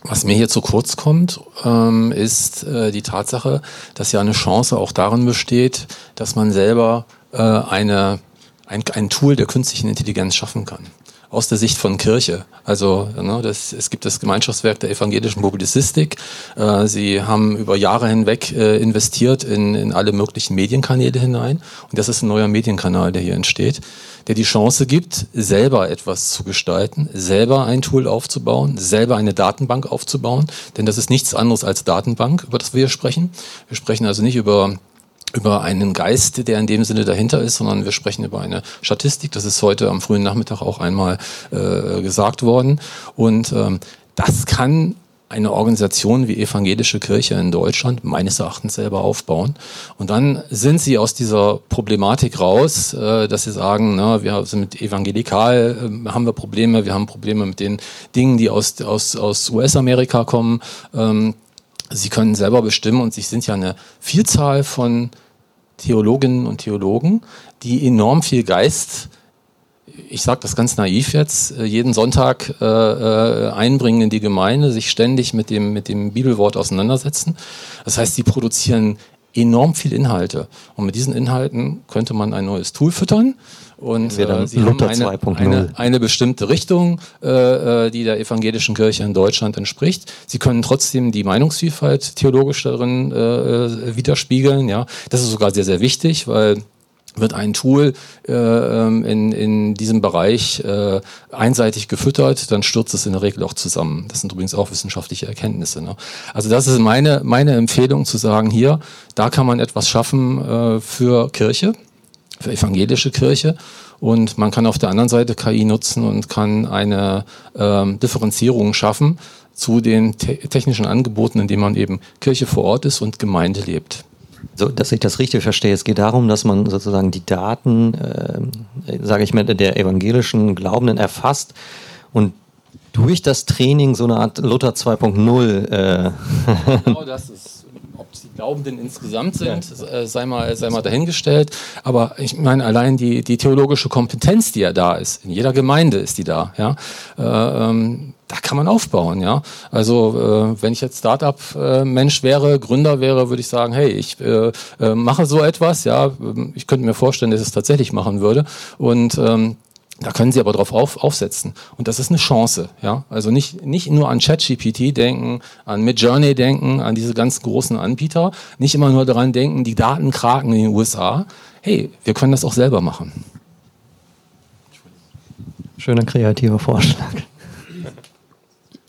was mir hier zu kurz kommt, ähm, ist äh, die Tatsache, dass ja eine Chance auch darin besteht, dass man selber äh, eine, ein, ein Tool der künstlichen Intelligenz schaffen kann aus der Sicht von Kirche. Also ne, das, es gibt das Gemeinschaftswerk der evangelischen Publizistik. Äh, sie haben über Jahre hinweg äh, investiert in, in alle möglichen Medienkanäle hinein. Und das ist ein neuer Medienkanal, der hier entsteht, der die Chance gibt, selber etwas zu gestalten, selber ein Tool aufzubauen, selber eine Datenbank aufzubauen. Denn das ist nichts anderes als Datenbank, über das wir hier sprechen. Wir sprechen also nicht über über einen Geist, der in dem Sinne dahinter ist, sondern wir sprechen über eine Statistik. Das ist heute am frühen Nachmittag auch einmal äh, gesagt worden. Und ähm, das kann eine Organisation wie Evangelische Kirche in Deutschland meines Erachtens selber aufbauen. Und dann sind sie aus dieser Problematik raus, äh, dass sie sagen, na, wir sind mit evangelikal, äh, haben wir Probleme, wir haben Probleme mit den Dingen, die aus, aus, aus US-Amerika kommen. Sie können selber bestimmen und sie sind ja eine Vielzahl von Theologinnen und Theologen, die enorm viel Geist, ich sage das ganz naiv jetzt, äh, jeden Sonntag äh, äh, einbringen in die Gemeinde, sich ständig mit dem, mit dem Bibelwort auseinandersetzen. Das heißt, sie produzieren enorm viel Inhalte. Und mit diesen Inhalten könnte man ein neues Tool füttern. Und äh, sie haben eine, eine, eine, bestimmte Richtung, äh, äh, die der evangelischen Kirche in Deutschland entspricht. Sie können trotzdem die Meinungsvielfalt theologisch darin äh, äh, widerspiegeln. Ja, Das ist sogar sehr, sehr wichtig, weil wird ein Tool äh, ähm, in, in diesem Bereich äh, einseitig gefüttert, dann stürzt es in der Regel auch zusammen. Das sind übrigens auch wissenschaftliche Erkenntnisse. Ne? Also das ist meine, meine Empfehlung zu sagen, hier, da kann man etwas schaffen äh, für Kirche, für evangelische Kirche. Und man kann auf der anderen Seite KI nutzen und kann eine ähm, Differenzierung schaffen zu den te technischen Angeboten, indem man eben Kirche vor Ort ist und Gemeinde lebt. So, dass ich das richtig verstehe. Es geht darum, dass man sozusagen die Daten, äh, sage ich mal, der evangelischen Glaubenden erfasst und durch das Training so eine Art Luther 2.0. Äh genau das ist, ob die Glaubenden insgesamt sind, ja. Äh, sei, mal, sei mal dahingestellt. Aber ich meine, allein die, die theologische Kompetenz, die ja da ist, in jeder Gemeinde ist die da. Ja? Äh, ähm, da kann man aufbauen, ja. Also äh, wenn ich jetzt Startup-Mensch wäre, Gründer wäre, würde ich sagen, hey, ich äh, äh, mache so etwas, ja. Ich könnte mir vorstellen, dass ich es tatsächlich machen würde und ähm, da können Sie aber drauf auf, aufsetzen. Und das ist eine Chance, ja. Also nicht, nicht nur an ChatGPT denken, an Midjourney denken, an diese ganzen großen Anbieter. Nicht immer nur daran denken, die Daten kraken in den USA. Hey, wir können das auch selber machen. Schöner kreativer Vorschlag.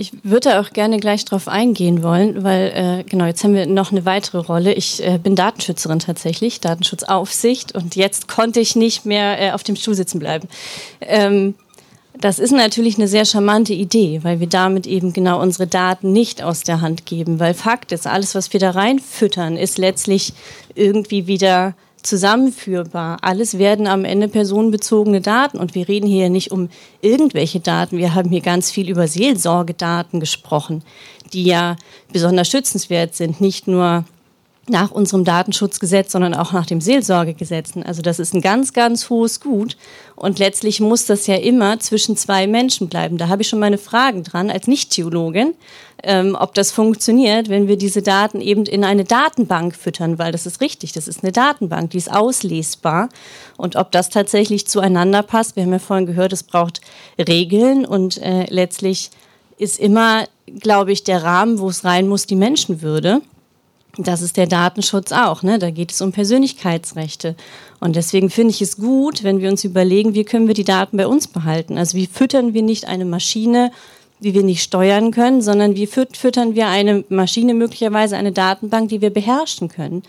Ich würde auch gerne gleich darauf eingehen wollen, weil äh, genau, jetzt haben wir noch eine weitere Rolle. Ich äh, bin Datenschützerin tatsächlich, Datenschutzaufsicht und jetzt konnte ich nicht mehr äh, auf dem Stuhl sitzen bleiben. Ähm, das ist natürlich eine sehr charmante Idee, weil wir damit eben genau unsere Daten nicht aus der Hand geben. Weil Fakt ist, alles, was wir da reinfüttern, ist letztlich irgendwie wieder zusammenführbar. Alles werden am Ende personenbezogene Daten. Und wir reden hier nicht um irgendwelche Daten. Wir haben hier ganz viel über Seelsorgedaten gesprochen, die ja besonders schützenswert sind. Nicht nur nach unserem Datenschutzgesetz, sondern auch nach dem Seelsorgegesetz. Also das ist ein ganz, ganz hohes Gut. Und letztlich muss das ja immer zwischen zwei Menschen bleiben. Da habe ich schon meine Fragen dran als Nicht-Theologin, ähm, ob das funktioniert, wenn wir diese Daten eben in eine Datenbank füttern, weil das ist richtig, das ist eine Datenbank, die ist auslesbar. Und ob das tatsächlich zueinander passt, wir haben ja vorhin gehört, es braucht Regeln und äh, letztlich ist immer, glaube ich, der Rahmen, wo es rein muss, die Menschenwürde. Das ist der Datenschutz auch. Ne? Da geht es um Persönlichkeitsrechte. Und deswegen finde ich es gut, wenn wir uns überlegen, wie können wir die Daten bei uns behalten. Also wie füttern wir nicht eine Maschine, die wir nicht steuern können, sondern wie füttern wir eine Maschine, möglicherweise eine Datenbank, die wir beherrschen können.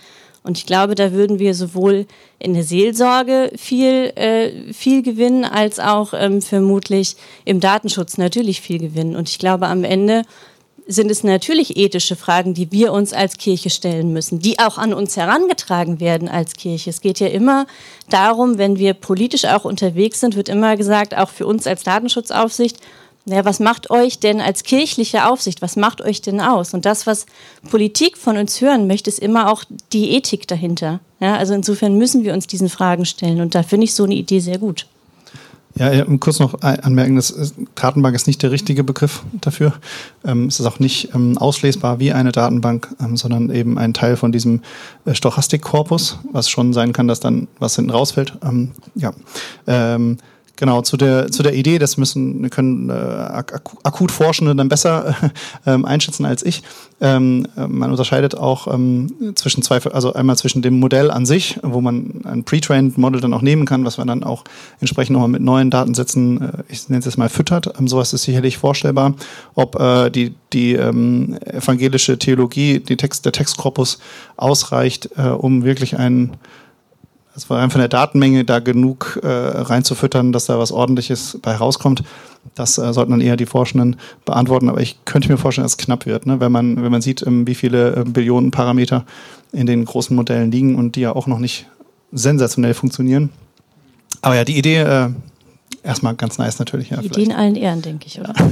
Und ich glaube, da würden wir sowohl in der Seelsorge viel, äh, viel gewinnen, als auch ähm, vermutlich im Datenschutz natürlich viel gewinnen. Und ich glaube, am Ende sind es natürlich ethische Fragen, die wir uns als Kirche stellen müssen, die auch an uns herangetragen werden als Kirche. Es geht ja immer darum, wenn wir politisch auch unterwegs sind, wird immer gesagt, auch für uns als Datenschutzaufsicht, naja, was macht euch denn als kirchliche Aufsicht, was macht euch denn aus? Und das, was Politik von uns hören möchte, ist immer auch die Ethik dahinter. Ja, also insofern müssen wir uns diesen Fragen stellen und da finde ich so eine Idee sehr gut. Ja, kurz noch anmerken, das Datenbank ist nicht der richtige Begriff dafür. Ähm, es ist auch nicht ähm, auslesbar wie eine Datenbank, ähm, sondern eben ein Teil von diesem äh, Stochastikkorpus, was schon sein kann, dass dann was hinten rausfällt. Ähm, ja. Genau, zu der, zu der Idee, das müssen, können äh, akut Forschende dann besser äh, einschätzen als ich. Ähm, man unterscheidet auch ähm, zwischen zwei, also einmal zwischen dem Modell an sich, wo man ein pre-trained Model dann auch nehmen kann, was man dann auch entsprechend nochmal mit neuen Datensätzen, äh, ich nenne es jetzt mal füttert. Ähm, sowas ist sicherlich vorstellbar. Ob äh, die, die ähm, evangelische Theologie, die Text, der Textkorpus ausreicht, äh, um wirklich es war einfach der Datenmenge da genug äh, reinzufüttern, dass da was Ordentliches bei rauskommt. Das äh, sollten dann eher die Forschenden beantworten. Aber ich könnte mir vorstellen, dass es knapp wird, ne? wenn, man, wenn man sieht, ähm, wie viele äh, Billionen Parameter in den großen Modellen liegen und die ja auch noch nicht sensationell funktionieren. Aber ja, die Idee äh, erstmal ganz nice natürlich. Ja, die Idee in allen Ehren, denke ich, oder?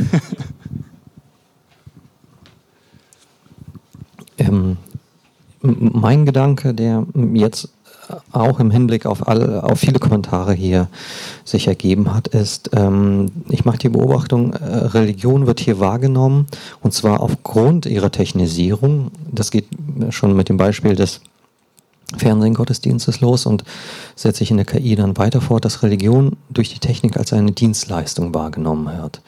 ähm, mein Gedanke, der jetzt auch im Hinblick auf, alle, auf viele Kommentare hier sich ergeben hat, ist, ähm, ich mache die Beobachtung, äh, Religion wird hier wahrgenommen und zwar aufgrund ihrer Technisierung. Das geht schon mit dem Beispiel des Fernsehen-Gottesdienstes los und setzt sich in der KI dann weiter fort, dass Religion durch die Technik als eine Dienstleistung wahrgenommen wird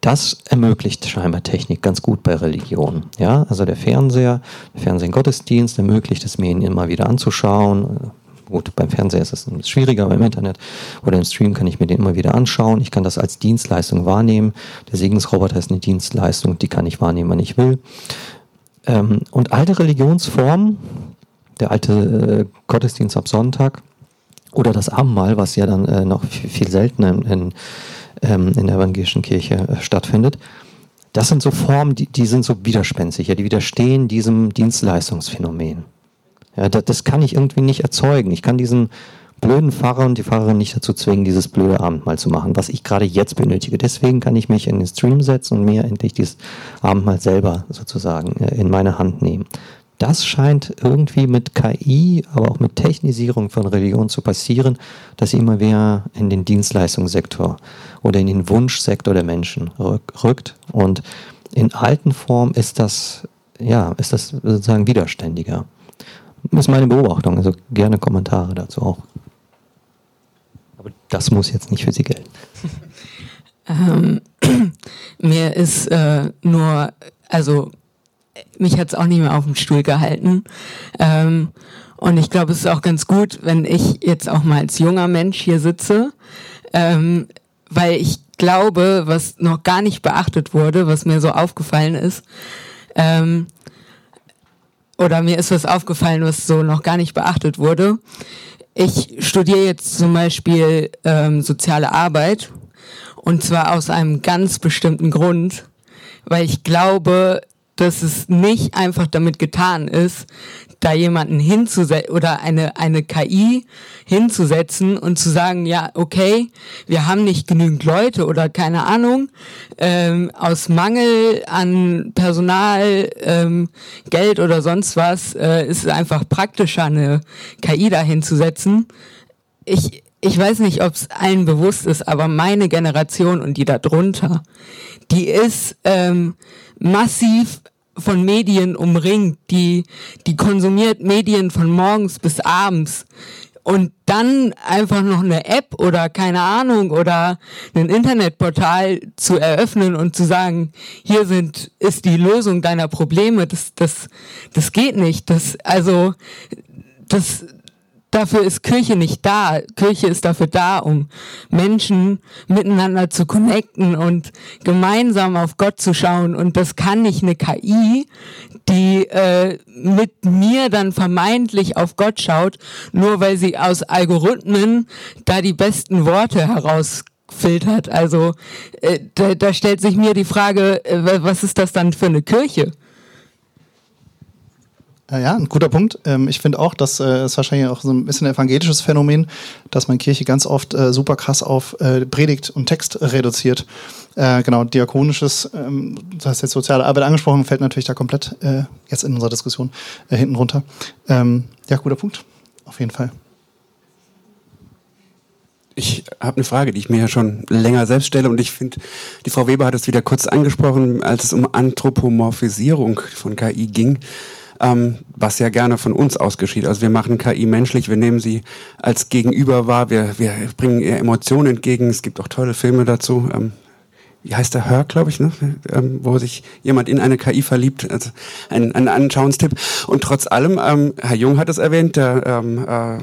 das ermöglicht scheinbar Technik ganz gut bei Religion. Ja, also der Fernseher, der Fernsehen-Gottesdienst ermöglicht es mir, ihn immer wieder anzuschauen. Gut, beim Fernseher ist es schwieriger, beim Internet oder im Stream kann ich mir den immer wieder anschauen. Ich kann das als Dienstleistung wahrnehmen. Der Segensroboter ist eine Dienstleistung, die kann ich wahrnehmen, wann ich will. Ähm, und alte Religionsformen, der alte äh, Gottesdienst ab Sonntag oder das Abendmahl, was ja dann äh, noch viel seltener in, in ähm, in der evangelischen Kirche äh, stattfindet. Das sind so Formen, die, die sind so widerspenstig, ja, die widerstehen diesem Dienstleistungsphänomen. Ja, das, das kann ich irgendwie nicht erzeugen. Ich kann diesen blöden Pfarrer und die Pfarrerin nicht dazu zwingen, dieses blöde Abendmahl zu machen, was ich gerade jetzt benötige. Deswegen kann ich mich in den Stream setzen und mir endlich dieses Abendmahl selber sozusagen äh, in meine Hand nehmen das scheint irgendwie mit KI, aber auch mit Technisierung von Religion zu passieren, dass sie immer mehr in den Dienstleistungssektor oder in den Wunschsektor der Menschen rückt. Und in alten Form ist das, ja, ist das sozusagen widerständiger. Das ist meine Beobachtung, also gerne Kommentare dazu auch. Aber das muss jetzt nicht für Sie gelten. ähm, mir ist äh, nur, also mich hat es auch nicht mehr auf dem Stuhl gehalten. Ähm, und ich glaube, es ist auch ganz gut, wenn ich jetzt auch mal als junger Mensch hier sitze, ähm, weil ich glaube, was noch gar nicht beachtet wurde, was mir so aufgefallen ist, ähm, oder mir ist was aufgefallen, was so noch gar nicht beachtet wurde. Ich studiere jetzt zum Beispiel ähm, soziale Arbeit und zwar aus einem ganz bestimmten Grund, weil ich glaube, dass es nicht einfach damit getan ist, da jemanden hinzusetzen oder eine, eine KI hinzusetzen und zu sagen, ja, okay, wir haben nicht genügend Leute oder keine Ahnung, ähm, aus Mangel an Personal, ähm, Geld oder sonst was, äh, ist es einfach praktischer, eine KI da hinzusetzen. Ich, ich weiß nicht, ob es allen bewusst ist, aber meine Generation und die da drunter, die ist ähm, massiv von Medien umringt, die, die konsumiert Medien von morgens bis abends. Und dann einfach noch eine App oder keine Ahnung oder ein Internetportal zu eröffnen und zu sagen, hier sind, ist die Lösung deiner Probleme, das, das, das geht nicht. Das, also, das, dafür ist Kirche nicht da. Kirche ist dafür da, um Menschen miteinander zu connecten und gemeinsam auf Gott zu schauen. Und das kann nicht eine KI, die äh, mit mir dann vermeintlich auf Gott schaut, nur weil sie aus Algorithmen da die besten Worte herausfiltert. Also äh, da, da stellt sich mir die Frage, äh, was ist das dann für eine Kirche? Äh, ja, ein guter Punkt. Ähm, ich finde auch, das äh, ist wahrscheinlich auch so ein bisschen ein evangelisches Phänomen, dass man Kirche ganz oft äh, super krass auf Predigt und Text reduziert. Genau, diakonisches, ähm, du hast jetzt soziale Arbeit angesprochen, fällt natürlich da komplett jetzt in unserer Diskussion hinten runter. Ähm, ja, guter Punkt. Auf jeden Fall. Ich habe eine Frage, die ich mir ja schon länger selbst stelle und ich finde, die Frau Weber hat es wieder kurz angesprochen, als es um Anthropomorphisierung von KI ging ähm, was ja gerne von uns ausgeschieht. Also wir machen KI menschlich, wir nehmen sie als Gegenüber wahr, wir, wir bringen ihr Emotionen entgegen. Es gibt auch tolle Filme dazu. Ähm, wie heißt der Hör, glaube ich, ne? Ähm, wo sich jemand in eine KI verliebt. Also ein, ein Anschauungstipp. Und trotz allem, ähm, Herr Jung hat es erwähnt, der ähm, äh,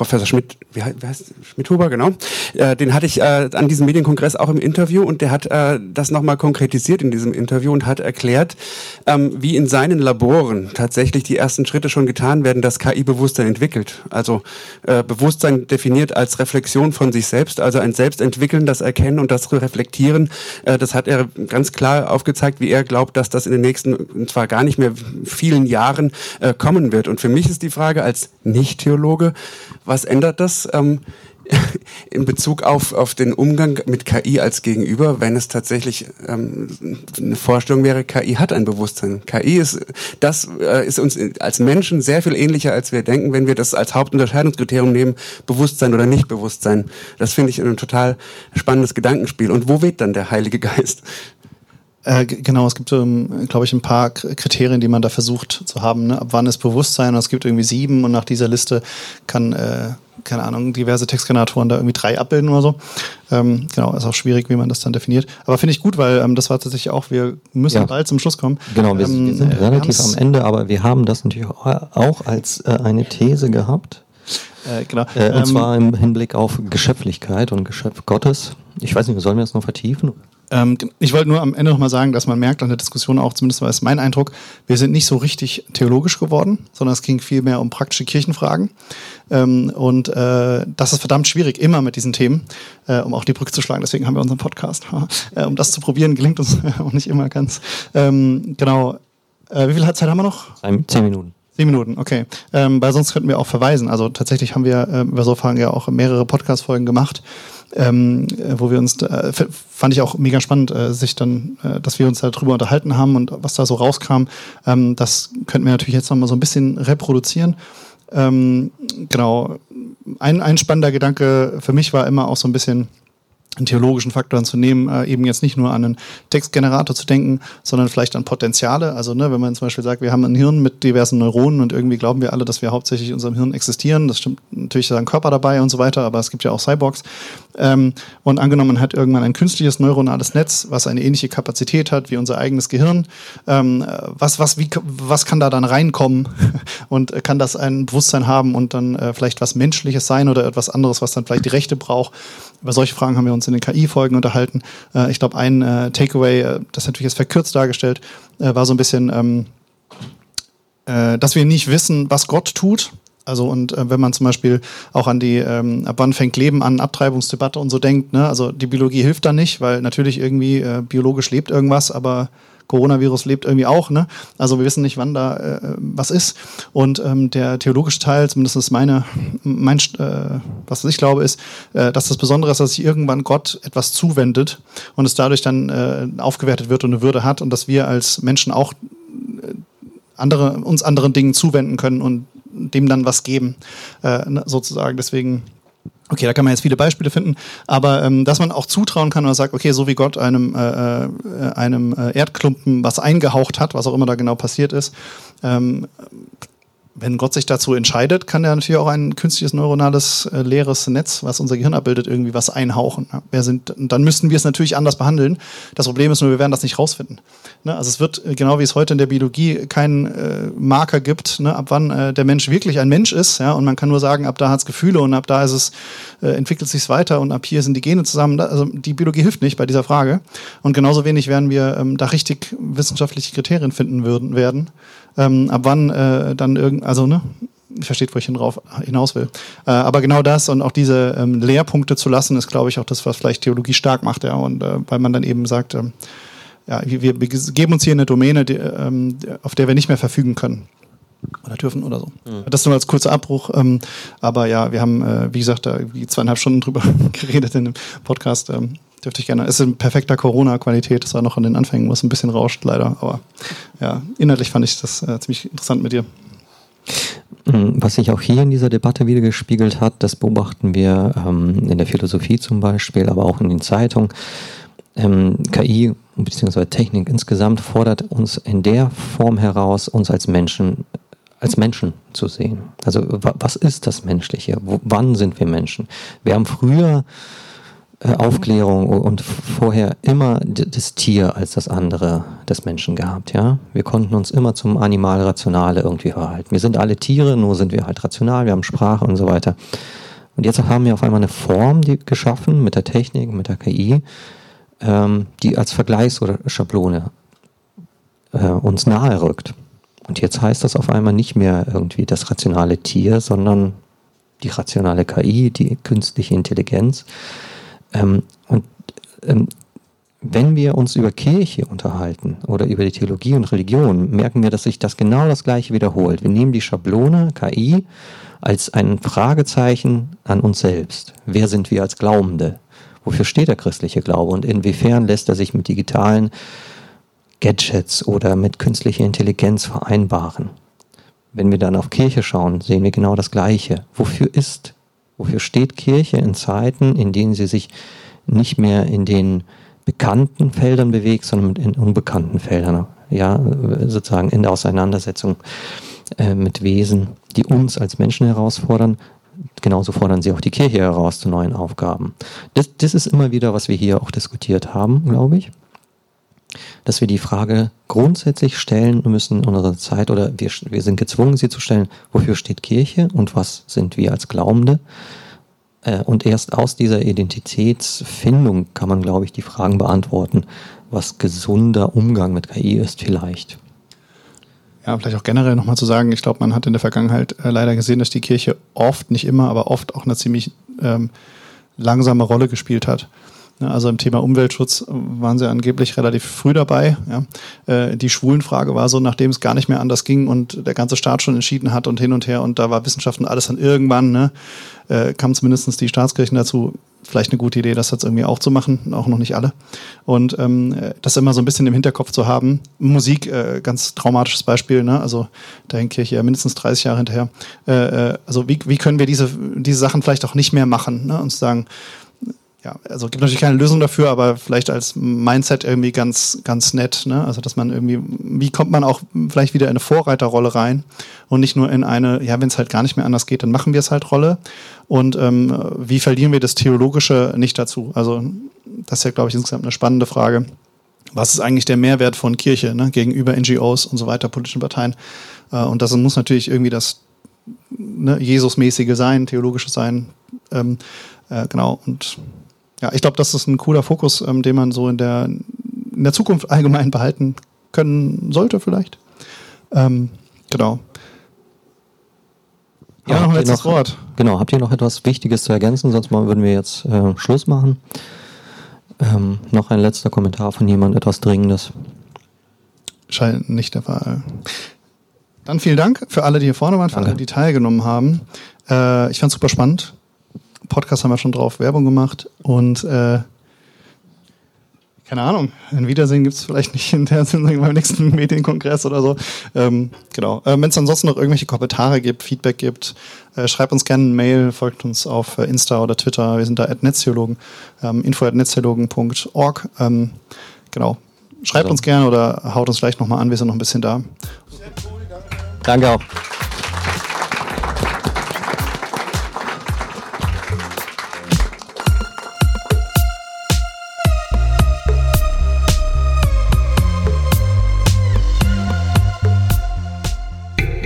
Professor Schmidt, wie, heißt Schmidhuber, genau. Äh, den hatte ich äh, an diesem Medienkongress auch im Interview und der hat äh, das nochmal konkretisiert in diesem Interview und hat erklärt, ähm, wie in seinen Laboren tatsächlich die ersten Schritte schon getan werden, dass KI Bewusstsein entwickelt. Also äh, Bewusstsein definiert als Reflexion von sich selbst, also ein Selbstentwickeln, das Erkennen und das Reflektieren äh, das hat er ganz klar aufgezeigt, wie er glaubt, dass das in den nächsten, und zwar gar nicht mehr vielen Jahren äh, kommen wird. Und für mich ist die Frage als Nicht-Theologe, was ändert das? Ähm, in Bezug auf, auf den Umgang mit KI als Gegenüber, wenn es tatsächlich ähm, eine Vorstellung wäre, KI hat ein Bewusstsein. KI ist, das äh, ist uns als Menschen sehr viel ähnlicher, als wir denken, wenn wir das als Hauptunterscheidungskriterium nehmen, Bewusstsein oder Nichtbewusstsein. Das finde ich ein total spannendes Gedankenspiel. Und wo weht dann der Heilige Geist? Äh, genau, es gibt, ähm, glaube ich, ein paar Kriterien, die man da versucht zu haben. Ne? Ab wann ist Bewusstsein? Und es gibt irgendwie sieben und nach dieser Liste kann äh, keine Ahnung, diverse Textgeneratoren da irgendwie drei abbilden oder so. Ähm, genau, ist auch schwierig, wie man das dann definiert. Aber finde ich gut, weil ähm, das war tatsächlich auch, wir müssen ja. bald zum Schluss kommen. Genau, wir, ähm, wir sind relativ am Ende, aber wir haben das natürlich auch als äh, eine These gehabt. Äh, genau. Äh, und ähm, zwar im Hinblick auf Geschöpflichkeit und Geschöpf Gottes. Ich weiß nicht, sollen wir das noch vertiefen? Ähm, ich wollte nur am Ende nochmal sagen, dass man merkt an der Diskussion auch, zumindest war es mein Eindruck, wir sind nicht so richtig theologisch geworden, sondern es ging viel mehr um praktische Kirchenfragen. Ähm, und äh, das ist verdammt schwierig, immer mit diesen Themen, äh, um auch die Brücke zu schlagen. Deswegen haben wir unseren Podcast. äh, um das zu probieren, gelingt uns auch nicht immer ganz. Ähm, genau. Äh, wie viel Zeit haben wir noch? Zehn Minuten. Zehn Minuten, okay. Ähm, weil sonst könnten wir auch verweisen. Also tatsächlich haben wir äh, über so Fragen ja auch mehrere Podcast-Folgen gemacht ähm, wo wir uns, äh, fand ich auch mega spannend, äh, sich dann, äh, dass wir uns darüber unterhalten haben und was da so rauskam. Ähm, das könnten wir natürlich jetzt nochmal so ein bisschen reproduzieren. Ähm, genau. Ein, ein spannender Gedanke für mich war immer auch so ein bisschen, einen theologischen Faktor zu nehmen, äh, eben jetzt nicht nur an einen Textgenerator zu denken, sondern vielleicht an Potenziale. Also ne, wenn man zum Beispiel sagt, wir haben ein Hirn mit diversen Neuronen und irgendwie glauben wir alle, dass wir hauptsächlich in unserem Hirn existieren. Das stimmt natürlich ist ein Körper dabei und so weiter, aber es gibt ja auch Cyborgs. Ähm, und angenommen, man hat irgendwann ein künstliches neuronales Netz, was eine ähnliche Kapazität hat wie unser eigenes Gehirn. Ähm, was, was, wie, was kann da dann reinkommen und kann das ein Bewusstsein haben und dann äh, vielleicht was Menschliches sein oder etwas anderes, was dann vielleicht die Rechte braucht? Über solche Fragen haben wir uns uns in den KI-Folgen unterhalten. Äh, ich glaube, ein äh, Takeaway, äh, das natürlich jetzt verkürzt dargestellt, war so ein bisschen, ähm, äh, dass wir nicht wissen, was Gott tut. Also und äh, wenn man zum Beispiel auch an die, ähm, ab wann fängt Leben an, Abtreibungsdebatte und so denkt, ne? also die Biologie hilft da nicht, weil natürlich irgendwie äh, biologisch lebt irgendwas, aber Coronavirus lebt irgendwie auch, ne? Also wir wissen nicht, wann da äh, was ist. Und ähm, der theologische Teil, zumindest meine, mein, äh, was ich glaube, ist, äh, dass das Besondere ist, dass sich irgendwann Gott etwas zuwendet und es dadurch dann äh, aufgewertet wird und eine Würde hat und dass wir als Menschen auch äh, andere, uns anderen Dingen zuwenden können und dem dann was geben, äh, ne, sozusagen. Deswegen Okay, da kann man jetzt viele Beispiele finden, aber ähm, dass man auch zutrauen kann und sagt, okay, so wie Gott einem, äh, äh, einem äh, Erdklumpen was eingehaucht hat, was auch immer da genau passiert ist, ähm, wenn Gott sich dazu entscheidet, kann er natürlich auch ein künstliches neuronales äh, leeres Netz, was unser Gehirn abbildet, irgendwie was einhauchen. Ja, wir sind, dann müssten wir es natürlich anders behandeln. Das Problem ist nur, wir werden das nicht rausfinden. Ne? Also es wird, äh, genau wie es heute in der Biologie keinen äh, Marker gibt, ne, ab wann äh, der Mensch wirklich ein Mensch ist. Ja? Und man kann nur sagen, ab da hat es Gefühle und ab da ist es, äh, entwickelt sich weiter und ab hier sind die Gene zusammen. Also die Biologie hilft nicht bei dieser Frage. Und genauso wenig werden wir ähm, da richtig wissenschaftliche Kriterien finden würden, werden ähm, ab wann äh, dann irgend, also ne, ich versteht, wo ich hinaus will. Äh, aber genau das und auch diese ähm, Lehrpunkte zu lassen, ist, glaube ich, auch das, was vielleicht Theologie stark macht, ja. Und äh, weil man dann eben sagt, ähm, ja, wir, wir, geben uns hier eine Domäne, die, ähm, auf der wir nicht mehr verfügen können. Oder dürfen oder so. Mhm. Das nur als kurzer Abbruch. Aber ja, wir haben, äh, wie gesagt, da zweieinhalb Stunden drüber geredet in dem Podcast. Dürfte ich gerne. Ist in perfekter Corona-Qualität. Das war noch an den Anfängen, wo es ein bisschen rauscht, leider. Aber ja, inhaltlich fand ich das äh, ziemlich interessant mit dir. Mm, was sich auch hier in dieser Debatte wieder gespiegelt hat, das beobachten wir ähm, in der Philosophie zum Beispiel, aber auch in den Zeitungen. Ähm, KI bzw. Technik insgesamt fordert uns in der Form heraus, uns als Menschen als Menschen zu sehen. Also was ist das Menschliche? Wo, wann sind wir Menschen? Wir haben früher äh, Aufklärung und vorher immer das Tier als das andere des Menschen gehabt, ja. Wir konnten uns immer zum Animal-Rationale irgendwie verhalten. Wir sind alle Tiere, nur sind wir halt rational, wir haben Sprache und so weiter. Und jetzt haben wir auf einmal eine Form die geschaffen mit der Technik, mit der KI, ähm, die als Vergleichs- oder Schablone äh, uns nahe rückt. Und jetzt heißt das auf einmal nicht mehr irgendwie das rationale Tier, sondern die rationale KI, die künstliche Intelligenz. Ähm, und ähm, wenn wir uns über Kirche unterhalten oder über die Theologie und Religion, merken wir, dass sich das genau das Gleiche wiederholt. Wir nehmen die Schablone KI als ein Fragezeichen an uns selbst. Wer sind wir als Glaubende? Wofür steht der christliche Glaube und inwiefern lässt er sich mit digitalen Gadgets oder mit künstlicher Intelligenz vereinbaren? Wenn wir dann auf Kirche schauen, sehen wir genau das Gleiche. Wofür ist Wofür steht Kirche in Zeiten, in denen sie sich nicht mehr in den bekannten Feldern bewegt, sondern in unbekannten Feldern, ja, sozusagen in der Auseinandersetzung äh, mit Wesen, die uns als Menschen herausfordern. Genauso fordern sie auch die Kirche heraus zu neuen Aufgaben. Das, das ist immer wieder, was wir hier auch diskutiert haben, glaube ich dass wir die Frage grundsätzlich stellen müssen in unserer Zeit oder wir, wir sind gezwungen, sie zu stellen, wofür steht Kirche und was sind wir als Glaubende? Äh, und erst aus dieser Identitätsfindung kann man, glaube ich, die Fragen beantworten, was gesunder Umgang mit KI ist vielleicht. Ja, vielleicht auch generell nochmal zu sagen, ich glaube, man hat in der Vergangenheit äh, leider gesehen, dass die Kirche oft, nicht immer, aber oft auch eine ziemlich ähm, langsame Rolle gespielt hat. Also im Thema Umweltschutz waren sie angeblich relativ früh dabei. Ja. Äh, die Schwulenfrage war so, nachdem es gar nicht mehr anders ging und der ganze Staat schon entschieden hat und hin und her und da war Wissenschaft und alles dann irgendwann, ne, äh, kam zumindest die Staatskirchen dazu, vielleicht eine gute Idee, das jetzt irgendwie auch zu machen, auch noch nicht alle. Und ähm, das immer so ein bisschen im Hinterkopf zu haben. Musik, äh, ganz traumatisches Beispiel, ne? also da hängt Kirche ja mindestens 30 Jahre hinterher. Äh, äh, also wie, wie können wir diese, diese Sachen vielleicht auch nicht mehr machen ne? und sagen, ja, also gibt natürlich keine Lösung dafür, aber vielleicht als Mindset irgendwie ganz, ganz nett. Ne? Also dass man irgendwie, wie kommt man auch vielleicht wieder in eine Vorreiterrolle rein und nicht nur in eine, ja, wenn es halt gar nicht mehr anders geht, dann machen wir es halt Rolle. Und ähm, wie verlieren wir das Theologische nicht dazu? Also das ist ja, glaube ich, insgesamt eine spannende Frage. Was ist eigentlich der Mehrwert von Kirche ne? gegenüber NGOs und so weiter, politischen Parteien? Äh, und das muss natürlich irgendwie das ne, Jesusmäßige sein, theologische sein. Ähm, äh, genau. Und ja, ich glaube, das ist ein cooler Fokus, ähm, den man so in der, in der Zukunft allgemein behalten können sollte, vielleicht. Ähm, genau. Ja, noch ein letztes noch, Wort. Genau, habt ihr noch etwas Wichtiges zu ergänzen? Sonst mal würden wir jetzt äh, Schluss machen. Ähm, noch ein letzter Kommentar von jemand, etwas Dringendes. Scheint nicht der Fall. Dann vielen Dank für alle, die hier vorne waren, für Danke. alle, die teilgenommen haben. Äh, ich fand es super spannend. Podcast haben wir schon drauf Werbung gemacht und äh, keine Ahnung, ein Wiedersehen gibt es vielleicht nicht in der Sendung beim nächsten Medienkongress oder so. Ähm, genau. Äh, Wenn es ansonsten noch irgendwelche Kommentare gibt, Feedback gibt, äh, schreibt uns gerne eine Mail, folgt uns auf äh, Insta oder Twitter. Wir sind da at Netztheologen, ähm, info at netztheologen.org. Ähm, genau. Schreibt also. uns gerne oder haut uns gleich nochmal an, wir sind noch ein bisschen da. Danke auch.